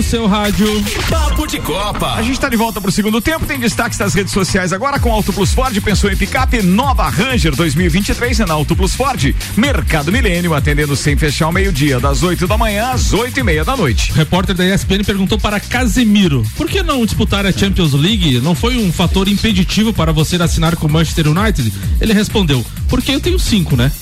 no seu rádio. Papo de Copa. A gente está de volta para o segundo tempo. Tem destaques das redes sociais agora com Auto Plus Ford. Pensou em picape nova Ranger 2023 é na Auto Plus Ford. Mercado Milênio atendendo sem fechar o meio-dia, das 8 da manhã às 8 e meia da noite. O repórter da ESPN perguntou para Casemiro: por que não disputar a Champions League? Não foi um fator impeditivo para você assinar com o Manchester United? Ele respondeu: porque eu tenho cinco, né?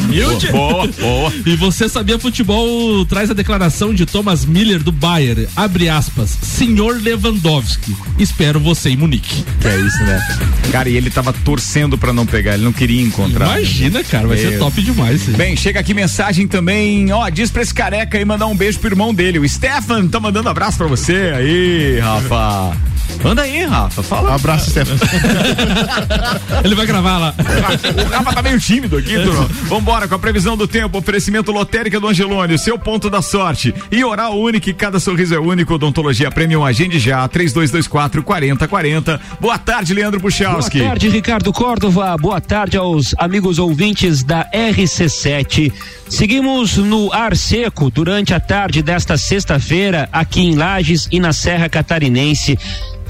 Humilde. Boa, boa. E você sabia futebol traz a declaração de Thomas Miller do Bayern, abre aspas, senhor Lewandowski, espero você em Munique. Que é isso, né? Cara, e ele tava torcendo para não pegar, ele não queria encontrar. Imagina, cara, vai Meu. ser top demais. Sim. Bem, chega aqui mensagem também, ó, diz pra esse careca aí mandar um beijo pro irmão dele, o Stefan, tá mandando abraço pra você aí, Rafa. Manda aí, Rafa, fala. Um abraço, Stefan. ele vai gravar lá. O Rafa tá meio tímido aqui, turma. Vambora com a previsão do tempo, oferecimento lotérica do Angelone, seu ponto da sorte. E oral único, cada sorriso é único. Odontologia Premium, agende já, 3224 4040. Boa tarde, Leandro Puchalski. Boa tarde, Ricardo Córdova. Boa tarde aos amigos ouvintes da RC7. Seguimos no ar seco durante a tarde desta sexta-feira aqui em Lages e na Serra Catarinense.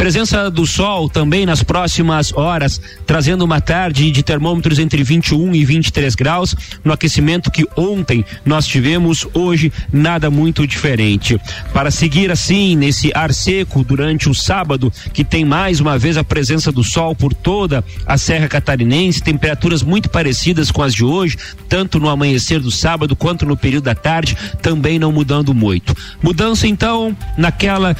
Presença do sol também nas próximas horas, trazendo uma tarde de termômetros entre 21 e 23 graus, no aquecimento que ontem nós tivemos, hoje nada muito diferente. Para seguir assim nesse ar seco durante o sábado, que tem mais uma vez a presença do sol por toda a Serra Catarinense, temperaturas muito parecidas com as de hoje, tanto no amanhecer do sábado quanto no período da tarde, também não mudando muito. Mudança então naquela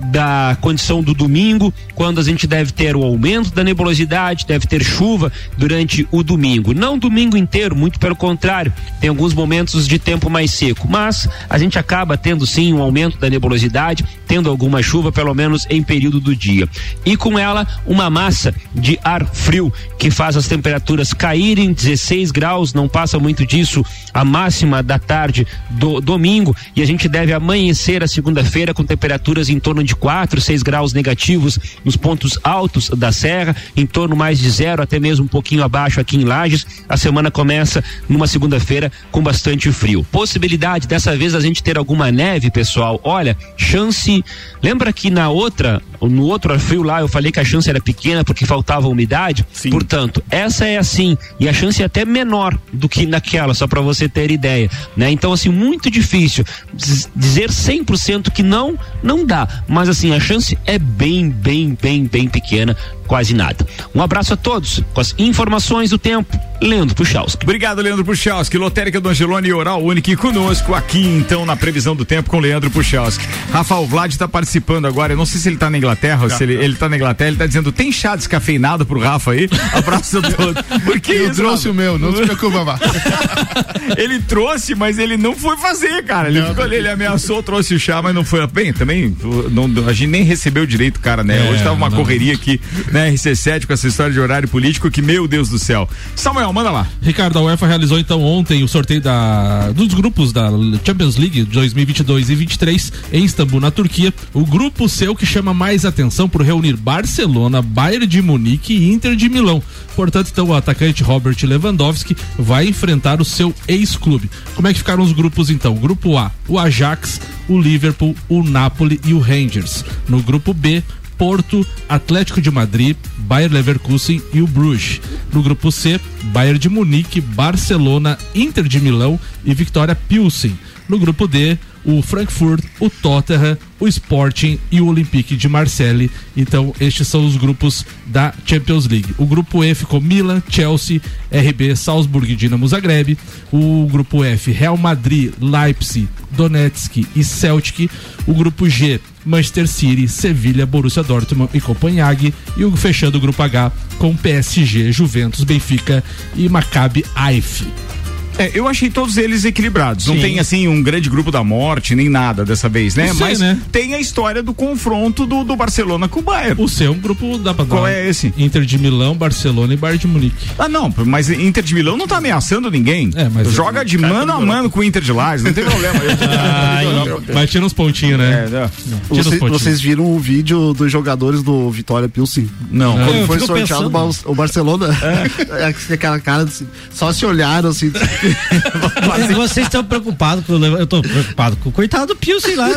da condição do domingo, quando a gente deve ter o aumento da nebulosidade, deve ter chuva durante o domingo. Não domingo inteiro, muito pelo contrário, tem alguns momentos de tempo mais seco, mas a gente acaba tendo sim um aumento da nebulosidade, tendo alguma chuva, pelo menos em período do dia. E com ela, uma massa de ar frio que faz as temperaturas caírem 16 graus, não passa muito disso a máxima da tarde do domingo, e a gente deve amanhecer a segunda-feira com temperaturas em torno de 4, 6 graus negativos nos pontos altos da serra, em torno mais de zero, até mesmo um pouquinho abaixo aqui em Lages. A semana começa numa segunda-feira com bastante frio. Possibilidade dessa vez a gente ter alguma neve, pessoal. Olha, chance. Lembra que na outra, no outro frio lá, eu falei que a chance era pequena porque faltava umidade? Sim. Portanto, essa é assim. E a chance é até menor do que naquela, só para você ter ideia. Né? Então, assim, muito difícil. Dizer 100% que não, não dá mas assim, a chance é bem, bem, bem, bem pequena, quase nada. Um abraço a todos, com as informações do tempo, Leandro Puchalski. Obrigado, Leandro Puchalski, Lotérica do Angelone e Oral Único conosco aqui, então, na previsão do tempo com Leandro Puchalski. Rafael Vlad está participando agora, eu não sei se ele está na Inglaterra ou se ele, ele tá na Inglaterra, ele está dizendo, tem chá descafeinado pro Rafa aí? Abraço a todos. Por que Eu isso, trouxe Rafa? o meu, não se preocupa, vá. ele trouxe, mas ele não foi fazer, cara. Ele, não, ficou, ele ameaçou, trouxe o chá, mas não foi. Bem, também, não, a gente nem recebeu direito, cara, né? É, Hoje tava uma não. correria aqui na RC7 com essa história de horário político que, meu Deus do céu. Samuel, manda lá. Ricardo, a UEFA realizou então ontem o sorteio da, dos grupos da Champions League 2022 e 23 em Istambul, na Turquia. O grupo seu que chama mais atenção por reunir Barcelona, Bayern de Munique e Inter de Milão. Portanto, então o atacante Robert Lewandowski vai enfrentar o seu ex-clube. Como é que ficaram os grupos então? Grupo A, o Ajax, o Liverpool, o Napoli e o Rangers. No grupo B, Porto, Atlético de Madrid, Bayer Leverkusen e o Bruges. No grupo C, Bayern de Munique, Barcelona, Inter de Milão e Victoria Pilsen. No grupo D, o Frankfurt, o Tottenham, o Sporting e o Olympique de Marseille. Então, estes são os grupos da Champions League. O grupo E ficou Milan, Chelsea, RB, Salzburg e Dinamo Zagreb. O grupo F, Real Madrid, Leipzig, Donetsk e Celtic. O grupo G, Manchester City, Sevilha, Borussia Dortmund e Copenhague. E o fechando o grupo H com PSG, Juventus, Benfica e Maccabi Haifa. É, eu achei todos eles equilibrados. Não Sim. tem assim um grande grupo da morte, nem nada dessa vez, né? Não sei, Mas né? tem a história do confronto do, do Barcelona com o Bayern. O seu é um grupo dá pra dar. Qual é esse? Inter de Milão, Barcelona e Bayern de Munique. Ah, não, mas Inter de Milão não tá ameaçando ninguém. É, mas- Joga de mano a mano com o Inter de Lages, não tem problema. Mas tira uns pontinhos, né? É, né? Uns Vocês, pontinhos. vocês viram o vídeo dos jogadores do Vitória Pilsen? Não. Quando Eu foi sorteado o pensando. O Barcelona, é. aquela cara assim, só se olharam assim. Vocês estão preocupados com Eu tô preocupado com o coitado do Pio, sei lá.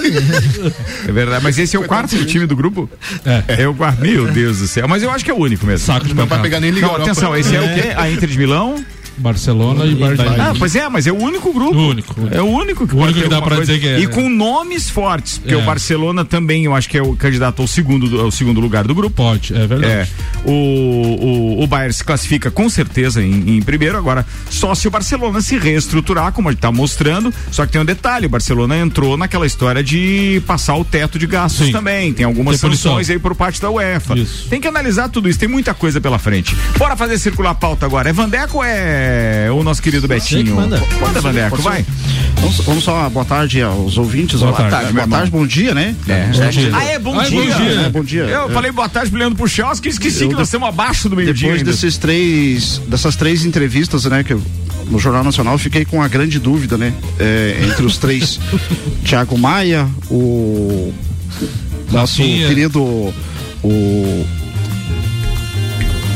É verdade, mas esse é o quarto do time do grupo? É. É o quarto. Meu Deus do céu. Mas eu acho que é o único mesmo. Saco de Não vai pegar nem Liga Não, Europa. atenção, esse é o quê? A Inter de Milão? Barcelona e Bayern de Ah, pois é, mas é o único grupo. O único. É o único que, O pode único que dá pra dizer que é- E com nomes fortes, porque É. o Barcelona também, eu acho que é o candidato ao segundo, do- ao segundo lugar do grupo. Pode, é verdade. É. O, o, o Bayern se classifica com certeza em, em primeiro. Agora, só se o Barcelona se reestruturar, como ele está mostrando. Só que tem um detalhe: o Barcelona entrou naquela história de passar o teto de gastos Sim. também. Tem algumas Tem punição. sanções aí por parte da UEFA. Isso. Tem que analisar tudo isso, tem muita coisa pela frente. Bora fazer circular a pauta agora. É Vandeco ou é o nosso querido Betinho? que manda. Manda, Vandeco, vai. Vamos, vamos só, boa tarde aos ouvintes. Boa Boa, tarde, tarde, boa tarde, bom dia, né? É. Bom dia. Ah, é bom Ah, é dia. bom dia. É, bom dia. Eu É. falei boa tarde pro Leandro Puchalski e esqueci Eu que nós estamos abaixo do meio-dia. Depois ainda. desses três, dessas três entrevistas, né, que eu, no Jornal Nacional, eu fiquei com a grande dúvida, né, é, entre os três, Thiago Maia, o nosso Rafinha. querido, o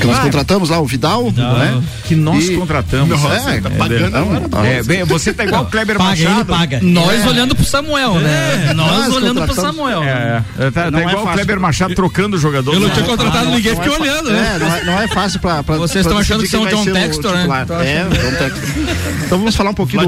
que nós contratamos lá, o Vidal, né? Que nós E- contratamos. Nossa, É, tá é, pagando agora. É, bem, você tá igual o Kleber Paga, ele Machado. paga. Nós olhando pro Samuel, né? Nós Nós olhando pro. Samuel. É, é, tá, Não tá é igual o. Kleber Machado trocando o jogador. Eu não tinha contratado ninguém, fiquei é olhando, né? É, não é, não é fácil pra. pra Vocês pra estão achando decidir que são John Textor, né? É, John Textor. Então vamos falar um pouquinho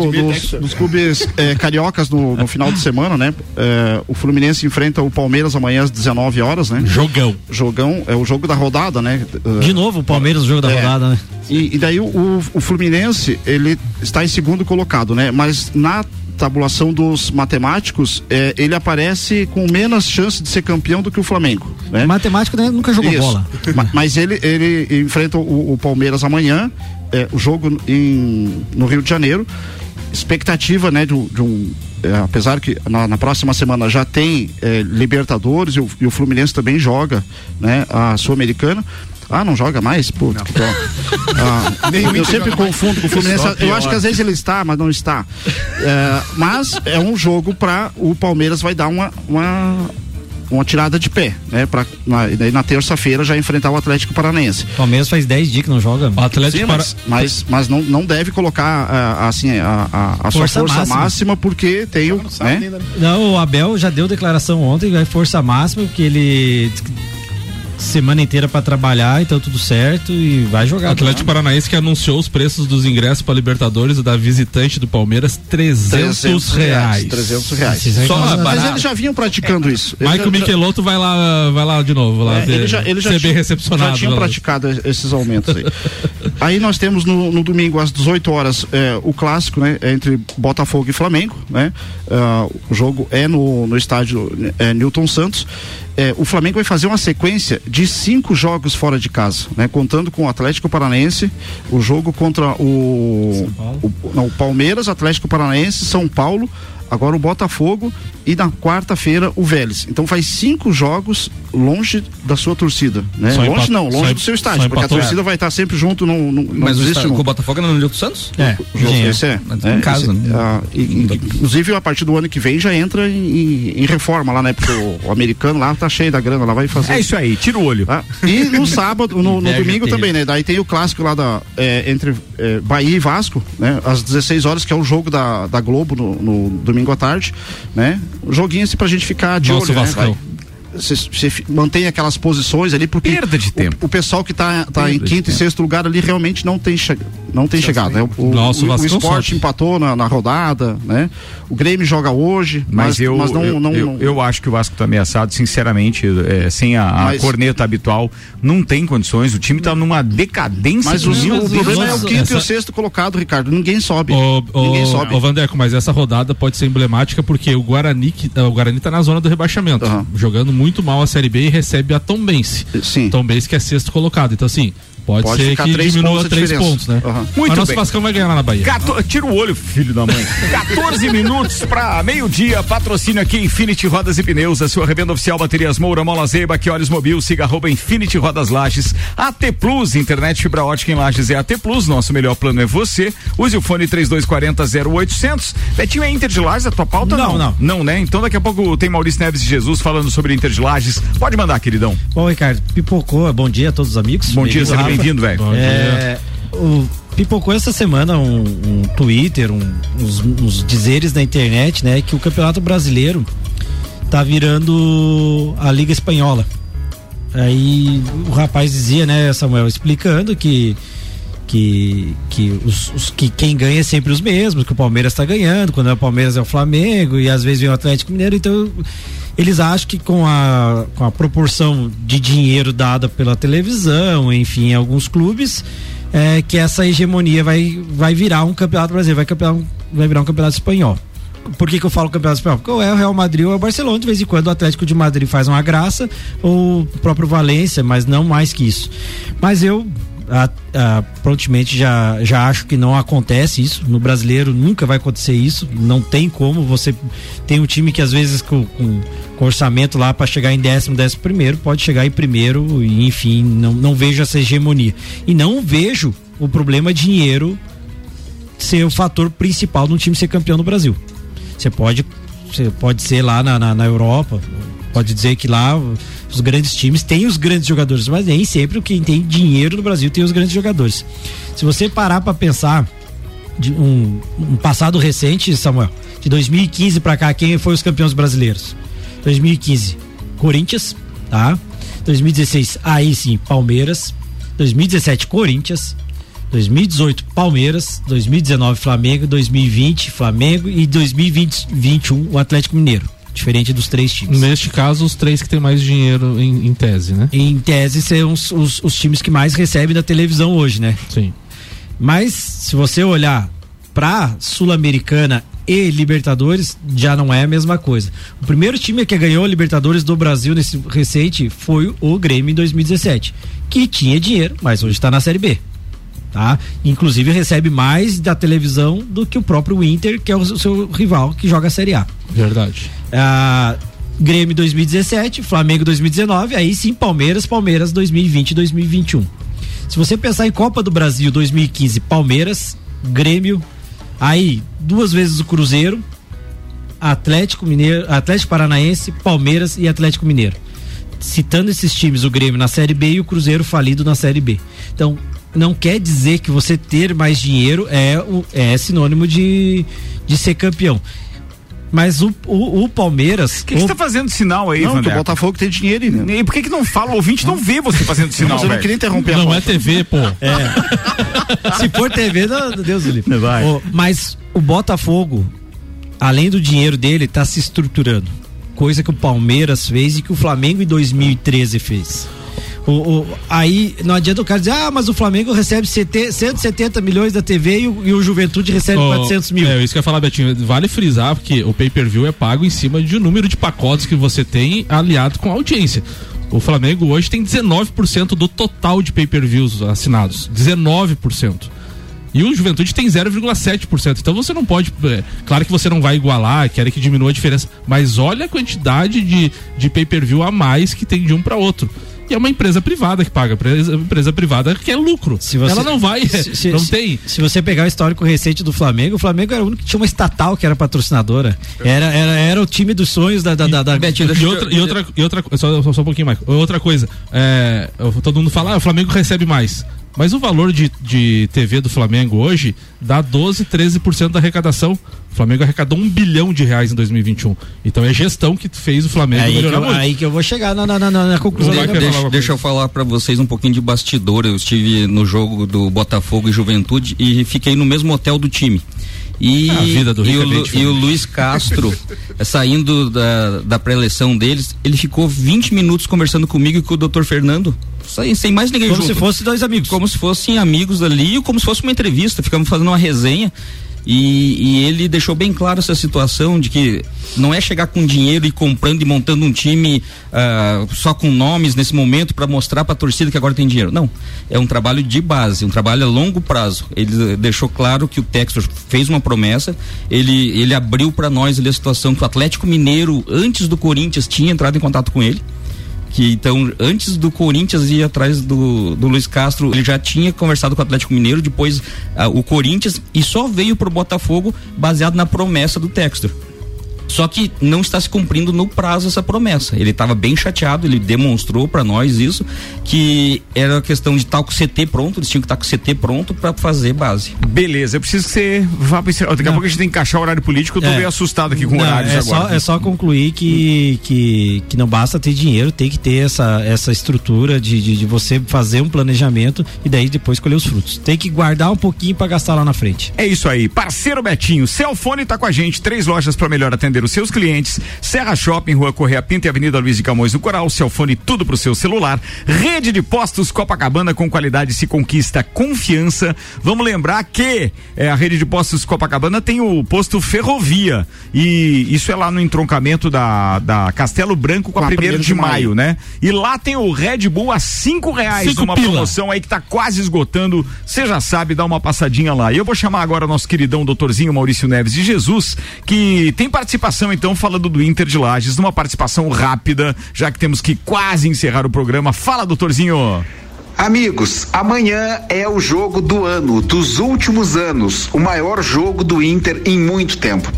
dos, clubes eh, cariocas no, no final de semana, né? Eh, o Fluminense enfrenta o Palmeiras amanhã às 19 horas, né? Jogão. Jogão, é o jogo da rodada, né? Eh, De novo, o Palmeiras no jogo da É. rodada, né? e, e daí o, o- Fluminense, ele está em segundo colocado, né? Mas na tabulação dos matemáticos, eh, ele aparece com menos chance de ser campeão do que o Flamengo, né? Matemático né, nunca jogou Isso. bola. Ma- Mas ele, ele enfrenta o, o Palmeiras amanhã, é, o jogo em, no Rio de Janeiro. Expectativa, né, de, um- de um. é, apesar que na, na próxima semana já tem é, Libertadores e o, e o Fluminense também joga, né, a Sul-Americana. Ah, não joga mais? Puta, que dó. Ah, eu sempre confundo com o Fluminense. Eu acho que às vezes ele está, mas não está. É, mas é um jogo para o Palmeiras vai dar uma, uma, uma tirada de pé, né? Pra, na, e daí na terça-feira já enfrentar o Atlético Paranaense. O Palmeiras faz 10 dias que não joga. O Atlético Sim, para... mas, mas, mas não, não deve colocar ah, assim a, a, a sua Força força máxima. máxima, porque tem o. Né? Não, o Abel já deu declaração ontem, vai força máxima, porque ele semana inteira pra trabalhar, então tudo certo e vai jogar. Atlético Paranaense que anunciou os preços dos ingressos para Libertadores da visitante do Palmeiras 300, reais. 300 reais. Só Mas barato. eles já vinham praticando isso. Eles Michael já- Michelotto vai lá, vai lá de novo, lá É, ver, ele já, ele já ser tinha, bem recepcionado. já tinham praticado esses aumentos aí. aí nós temos no, no domingo às 18 horas é, o clássico, né, entre Botafogo e Flamengo, né? Ah, o jogo é no, no estádio é, Newton Santos. É, o Flamengo vai fazer uma sequência de cinco jogos fora de casa, né? Contando com o Atlético Paranaense, o jogo contra o, o, não, o Palmeiras, Atlético Paranaense, São Paulo, agora o Botafogo e na quarta-feira o Vélez. Então faz cinco jogos longe da sua torcida, né? Só longe não, longe do seu estádio, porque a torcida vai estar sempre junto, não, não, não Mas o, existe um- o Botafogo é no Nilton Santos? É, o jogo esse é, Mas é, em casa, esse- né? ah, e- inclusive a partir do ano que vem já entra em, em- reforma lá, né? Porque o, o americano lá tá cheio da grana, lá vai fazer. É isso aí, tira o olho. Ah, e no sábado, no, no domingo também, né? Daí tem o clássico lá da, é, entre é, Bahia e Vasco, né? Às 16 horas, que é o jogo da, da Globo no, no domingo à tarde, né? Joguinho assim pra gente ficar de olho, né? Vai. Você, mantém aquelas posições ali porque Perda de tempo. o, o pessoal que tá, tá em quinto e sexto lugar ali realmente não tem, não tem chegado. Né? O, Nosso o, o esporte empatou na, na rodada, né? O Grêmio joga hoje, Mas, mas, eu, mas não, eu, não, eu, não- eu acho que o Vasco tá ameaçado, sinceramente, é, sem a, a Mas- corneta habitual, não tem condições. O time tá numa decadência. Mas o Deus problema é o do quinto céu. e o sexto colocado, Ricardo. Ninguém sobe. Ô, Ninguém sobe. ô, Vandeco, mas essa rodada pode ser emblemática porque o Guarani, que- o Guarani tá na zona do rebaixamento, jogando muito mal a Série B e recebe a Tombense. Sim. Tombense que é sexto colocado. Então, assim, Pode, Pode ser que três diminua pontos três pontos, né? Mas Muito nosso bem. Vascão vai ganhar lá na Bahia. Cato- Tira o olho, filho da mãe. 14 minutos para meio-dia. Patrocínio aqui Infinity Rodas e Pneus, a sua revenda oficial Baterias Moura, Mola Zeiba, olhos mobil, siga arroba Infinity Rodas Lages. AT Plus, internet fibra ótica em Lages é AT Plus. Nosso melhor plano é você. Use o fone 3240 0800. Betinho é Inter de Lages, a tua pauta? Não, não. Não, né? Então daqui a pouco tem Maurício Neves de Jesus falando sobre Inter de Lages. Pode mandar, queridão. Bom, Ricardo, pipocou. Bom dia a todos os amigos. Bom dia. Bem-vindo, velho. Bom É, o, pipocou essa semana um, um Twitter, um- uns, uns dizeres na internet, né? Que o Campeonato Brasileiro tá virando a Liga Espanhola. Aí o rapaz dizia, né, Samuel, explicando que que, que, os, os- que quem ganha é sempre os mesmos, que o Palmeiras está ganhando, quando é o Palmeiras é o Flamengo e às vezes vem o Atlético Mineiro, então eles acham que com a, com a proporção de dinheiro dada pela televisão, enfim, alguns clubes, é, que essa hegemonia vai, vai virar um campeonato brasileiro, vai, campeonato, vai virar um campeonato espanhol. Por que, que eu falo campeonato espanhol? Porque ou é o Real Madrid ou é o Barcelona, de vez em quando o Atlético de Madrid faz uma graça, ou o próprio Valência, mas não mais que isso. Mas eu a, a, prontamente já, já acho que não acontece isso. No brasileiro nunca vai acontecer isso. Não tem como. Você tem um time que às vezes com, com, com orçamento lá para chegar em décimo, décimo primeiro, pode chegar em primeiro, e enfim, não, não vejo essa hegemonia. E não vejo o problema dinheiro ser o fator principal de um time ser campeão no Brasil. Você pode, você pode ser lá na, na, na Europa, pode dizer que lá os grandes times têm os grandes jogadores, mas nem sempre quem tem dinheiro no Brasil tem os grandes jogadores. Se você parar para pensar de um, um passado recente, Samuel, de 2015 para cá, quem foi os campeões brasileiros? 2015, Corinthians, tá? 2016, aí sim, Palmeiras. 2017, Corinthians. 2018 Palmeiras, 2019 Flamengo, 2020 Flamengo e 2021 o Atlético Mineiro, diferente dos três times. Neste caso, os três que têm mais dinheiro em, em tese, né? Em tese são os, os, os times que mais recebem da televisão hoje, né? Sim. Mas se você olhar pra Sul-Americana e Libertadores, já não é a mesma coisa. O primeiro time que ganhou a Libertadores do Brasil nesse recente foi o Grêmio em 2017, que tinha dinheiro, mas hoje está na Série B. Tá? Inclusive recebe mais da televisão do que o próprio Inter, que é o seu rival que joga a Série A. Verdade. Ah, Grêmio 2017, Flamengo 2019, aí sim Palmeiras, Palmeiras 2020 e 2021. Se você pensar em Copa do Brasil 2015, Palmeiras, Grêmio, aí duas vezes o Cruzeiro, Atlético Mineiro, Atlético Paranaense, Palmeiras e Atlético Mineiro. Citando esses times, o Grêmio na Série B e o Cruzeiro falido na Série B. Então, não quer dizer que você ter mais dinheiro é, é sinônimo de, de ser campeão. Mas o, o, o Palmeiras. O que que você tá fazendo sinal aí, Não, que o? Botafogo tem dinheiro, né? E por que que não fala? O ouvinte não vê você fazendo sinal, Você não velho. queria interromper a Não é TV, pô. É. Se for TV, não, Deus do livre. Ô, mas o Botafogo, além do dinheiro dele, tá se estruturando. Coisa que o Palmeiras fez e que o Flamengo em 2013 fez. O, o- aí não adianta o cara dizer, ah, mas o Flamengo recebe CT 170 milhões da TV e o, e o Juventude recebe Ó, 400 mil. É, isso que eu ia falar, Betinho. Vale frisar, porque o pay-per-view é pago em cima de um número de pacotes que você tem aliado com a audiência. O Flamengo hoje tem 19% do total de pay-per-views assinados. 19%. E o Juventude tem 0,7%. Então você não pode. é, claro que você não vai igualar, quer que diminua a diferença. Mas olha a quantidade de, de pay-per-view a mais que tem de um para outro. E é uma empresa privada que paga. Empresa, empresa privada que é lucro. Se você- Ela não vai. se- se- não se- tem. Se você pegar o histórico recente do Flamengo, o Flamengo era o único que tinha uma estatal que era patrocinadora. Era, era, era o time dos sonhos da. da, da, da- E outra, e outra, e outra só, só, um pouquinho, Michael. Outra coisa, é, todo mundo fala, ah, o Flamengo recebe mais. Mas o valor de, de TV do Flamengo hoje dá 12, 13% da arrecadação. O Flamengo arrecadou um bilhão de reais em 2021. Então é gestão que fez o Flamengo aí, que melhorar eu, muito. aí que eu vou chegar na, na, na, na conclusão Deixa, alguma deixa eu falar pra vocês um pouquinho de bastidor. Eu estive no jogo do Botafogo e Juventude e fiquei no mesmo hotel do time. E, A vida do e, o, é Lu- e o Luiz Castro, saindo da, da pré-eleição deles, ele ficou 20 minutos conversando comigo e com o doutor Fernando. Sem, sem mais ninguém Como junto. se fossem dois amigos. Como se fossem amigos ali, como se fosse uma entrevista. Ficamos fazendo uma resenha. E, e ele deixou bem claro essa situação de que não é chegar com dinheiro e comprando e montando um time ah, só com nomes nesse momento para mostrar para a torcida que agora tem dinheiro. Não, é um trabalho de base, um trabalho a longo prazo. Ele deixou claro que o Textor fez uma promessa, ele ele abriu para nós ali a situação que o Atlético Mineiro antes do Corinthians tinha entrado em contato com ele que então antes do Corinthians ir atrás do, do Luiz Castro, ele já tinha conversado com o Atlético Mineiro, depois ah, o Corinthians e só veio pro Botafogo baseado na promessa do Textor. Só que não está se cumprindo no prazo essa promessa. Ele estava bem chateado, ele demonstrou para nós isso, que era questão de estar com o CT pronto, eles tinham que estar com o CT pronto para fazer base. Beleza, eu preciso que você vá para Daqui a pouco a gente tem que encaixar o horário político, eu tô É. meio assustado aqui com Não, horários é agora. Só, é só concluir que, que, que não basta ter dinheiro, tem que ter essa, essa estrutura de, de, de você fazer um planejamento e daí depois colher os frutos. Tem que guardar um pouquinho para gastar lá na frente. É isso aí, parceiro Betinho, Celfone tá com a gente, três lojas para melhor atender os seus clientes, Serra Shopping, Rua Correia Pinto e Avenida Luiz de Camões do Coral, Celfone tudo pro seu celular, rede de postos Copacabana com qualidade se conquista confiança, vamos lembrar que é, a rede de postos Copacabana tem o posto Ferrovia e isso é lá no entroncamento da, da Castelo Branco com a, a primeiro de, de maio, né? E lá tem o Red Bull a cinco reais Cinco numa pila. promoção aí que tá quase esgotando. Você já sabe, dá uma passadinha lá. E eu vou chamar agora o nosso queridão doutorzinho Maurício Neves de Jesus, que tem participação então falando do Inter de Lages, numa participação rápida, já que temos que quase encerrar o programa. Fala, doutorzinho. Amigos, amanhã é o jogo do ano, dos últimos anos, o maior jogo do Inter em muito tempo.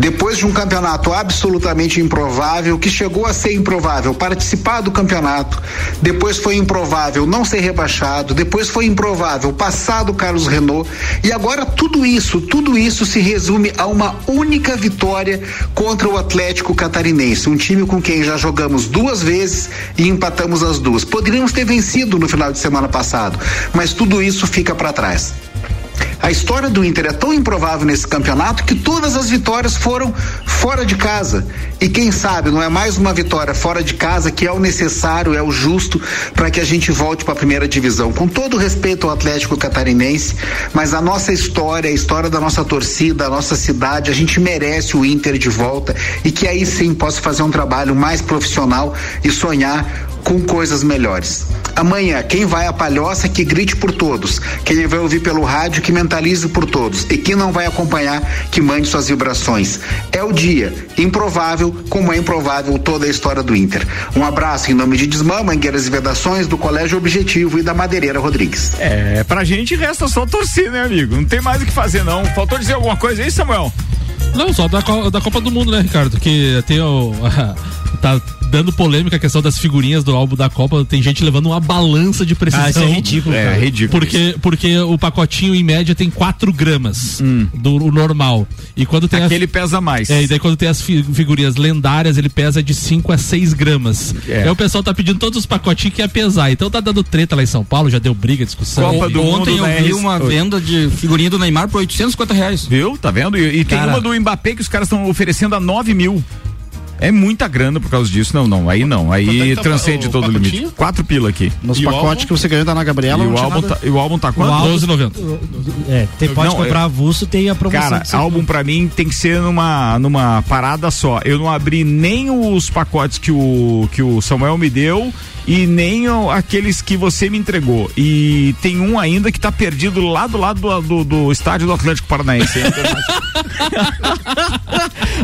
Depois de um campeonato absolutamente improvável, que chegou a ser improvável participar do campeonato, depois foi improvável não ser rebaixado, depois foi improvável passar do Carlos Renault, e agora tudo isso, tudo isso se resume a uma única vitória contra o Atlético Catarinense, um time com quem já jogamos duas vezes e empatamos as duas. Poderíamos ter vencido no final de semana passado, mas tudo isso fica para trás. A história do Inter é tão improvável nesse campeonato que todas as vitórias foram fora de casa. E quem sabe não é mais uma vitória fora de casa que é o necessário, é o justo para que a gente volte para a primeira divisão. Com todo respeito ao Atlético Catarinense, mas a nossa história, a história da nossa torcida, a nossa cidade, a gente merece o Inter de volta e que aí sim possa fazer um trabalho mais profissional e sonhar com coisas melhores. Amanhã, quem vai à palhoça que grite por todos. Quem vai ouvir pelo rádio que mentalize por todos. E quem não vai acompanhar que mande suas vibrações. É o dia, improvável, como é improvável toda a história do Inter. Um abraço em nome de Desmã, Mangueiras e Vedações, do Colégio Objetivo e da Madeireira Rodrigues. É, pra gente resta só torcer, né, amigo? Não tem mais o que fazer, não. Faltou dizer alguma coisa aí, Samuel? Não, só da, da Copa do Mundo, né, Ricardo? Que tem o. tá dando polêmica a questão das figurinhas do álbum da Copa. Tem gente levando uma balança de precisão. Ah, isso é ridículo, É, cara. ridículo. Porque, porque o pacotinho, em média, tem 4 gramas do o normal. E quando tem Aquele as, pesa mais. é, e daí quando tem as fi- figurinhas lendárias, ele pesa de 5 a 6 gramas. É. Aí o pessoal tá pedindo todos os pacotinhos que ia pesar. Então tá dando treta lá em São Paulo, já deu briga, discussão. Copa do Ontem Mundo eu vi uma Oi. venda de figurinha do Neymar por 850 reais. Viu? Tá vendo? E, e tem Cara. uma do Mbappé que os caras estão oferecendo a 9 mil. É muita grana por causa disso. Não, não. Aí não. É Aí tá transcende o todo o limite. Quatro pila aqui. Nos E pacotes que você ganhou da Ana Gabriela, E não o, álbum tá, e o álbum tá quanto? O álbum- 12,90. É, tem, pode Não, comprar avulso, tem a promoção. Cara, que você- álbum pra mim tem que ser numa, numa parada só. Eu não abri nem os pacotes que o, que o Samuel me deu e nem aqueles que você me entregou. E tem um ainda que tá perdido lá do lado do, do, do estádio do Atlético Paranaense.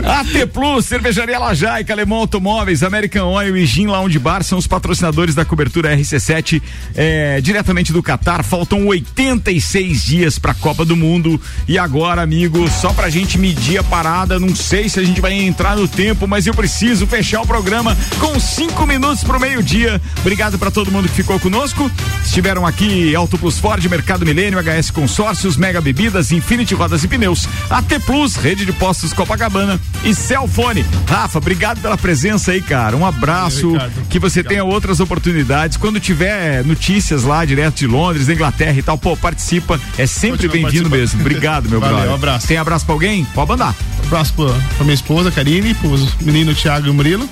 AT Plus, Cervejaria Lajaica, Alemão Automóveis, American Oil e Gin Lounge Bar são os patrocinadores da cobertura RC7 é, diretamente do Catar. Faltam 86 dias pra Copa do Mundo. E agora, amigo, só pra gente medir a parada, não sei se a gente vai entrar no tempo, mas eu preciso fechar o programa com cinco minutos pro meio-dia. Obrigado pra todo mundo que ficou conosco. Estiveram aqui Auto Plus Ford, Mercado Milênio, HS Consórcios, Mega Bebidas, Infinity Rodas e Pneus, AT Plus, Rede de Postos Copacabana e Celfone. Rafa, obrigado pela presença aí, cara. Um abraço, Ricardo. que você tenha outras oportunidades. Quando tiver notícias lá, direto de Londres, da Inglaterra e tal, pô, participa. É sempre bem-vindo mesmo. Obrigado, meu Valeu, brother. um abraço. Tem abraço pra alguém? Pode mandar. Um abraço pra, pra minha esposa, Karine, pros meninos Thiago e Murilo.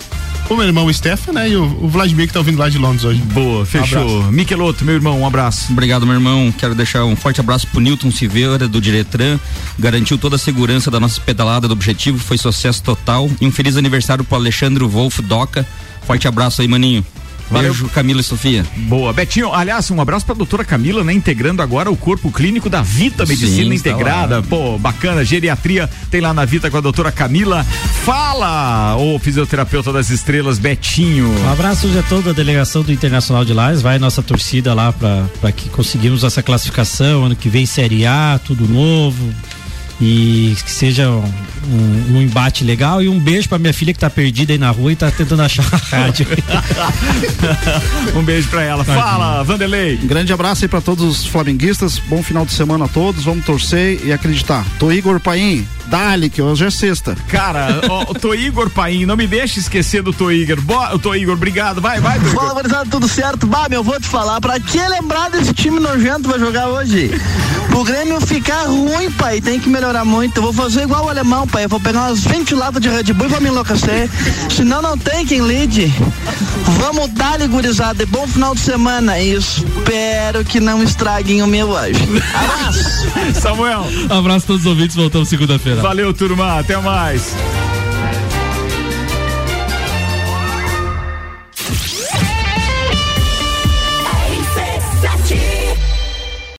O meu irmão Stefan, né? E o, o Vladimir que tá ouvindo lá de Londres hoje. Boa, fechou. Um Miqueloto, meu irmão, um abraço. Obrigado, meu irmão. Quero deixar um forte abraço pro Newton Silveira, do Diretran. Garantiu toda a segurança da nossa pedalada do objetivo, foi sucesso total. E um feliz aniversário pro Alexandre Wolf Doca. Forte abraço aí, maninho. Valeu. Beijo, Camila e Sofia. Boa. Betinho, aliás, um abraço pra doutora Camila, né? Integrando agora o corpo clínico da Vita Medicina Sim, está Integrada. lá. Pô, bacana. Geriatria tem lá na Vita com a doutora Camila. Fala, ô fisioterapeuta das estrelas, Betinho. Um abraço a toda a delegação do Internacional de Lages, vai nossa torcida lá para que conseguimos essa classificação, ano que vem Série A, tudo novo e que seja um, um- um embate legal e um beijo pra minha filha que tá perdida aí na rua e tá tentando achar a rádio. um beijo pra ela. Fala, Vanderlei. Um grande abraço aí pra todos os flamenguistas. Bom final de semana a todos. Vamos torcer e acreditar. Tô Igor Paim, dale que hoje é sexta. Cara, ó, o Tô Igor Paim, não me deixe esquecer do Tô Igor. Bo, Tô Igor, obrigado. Vai, vai, Tô Fala, gurizada, tudo certo? Bah, meu, vou te falar, pra que lembrar desse time nojento vai jogar hoje? Pro Grêmio ficar ruim, pai, tem que melhorar muito. Eu vou fazer igual o alemão, pai, eu vou pegar umas 20 latas de Red Bull e vou me enlouquecer. Senão não tem quem lide. Vamos dar-lhe, gurizada, e bom final de semana. E espero que não estraguem o meu hoje. Abraço! Samuel. Abraço a todos os ouvintes, voltamos segunda-feira. Valeu, turma. Até mais.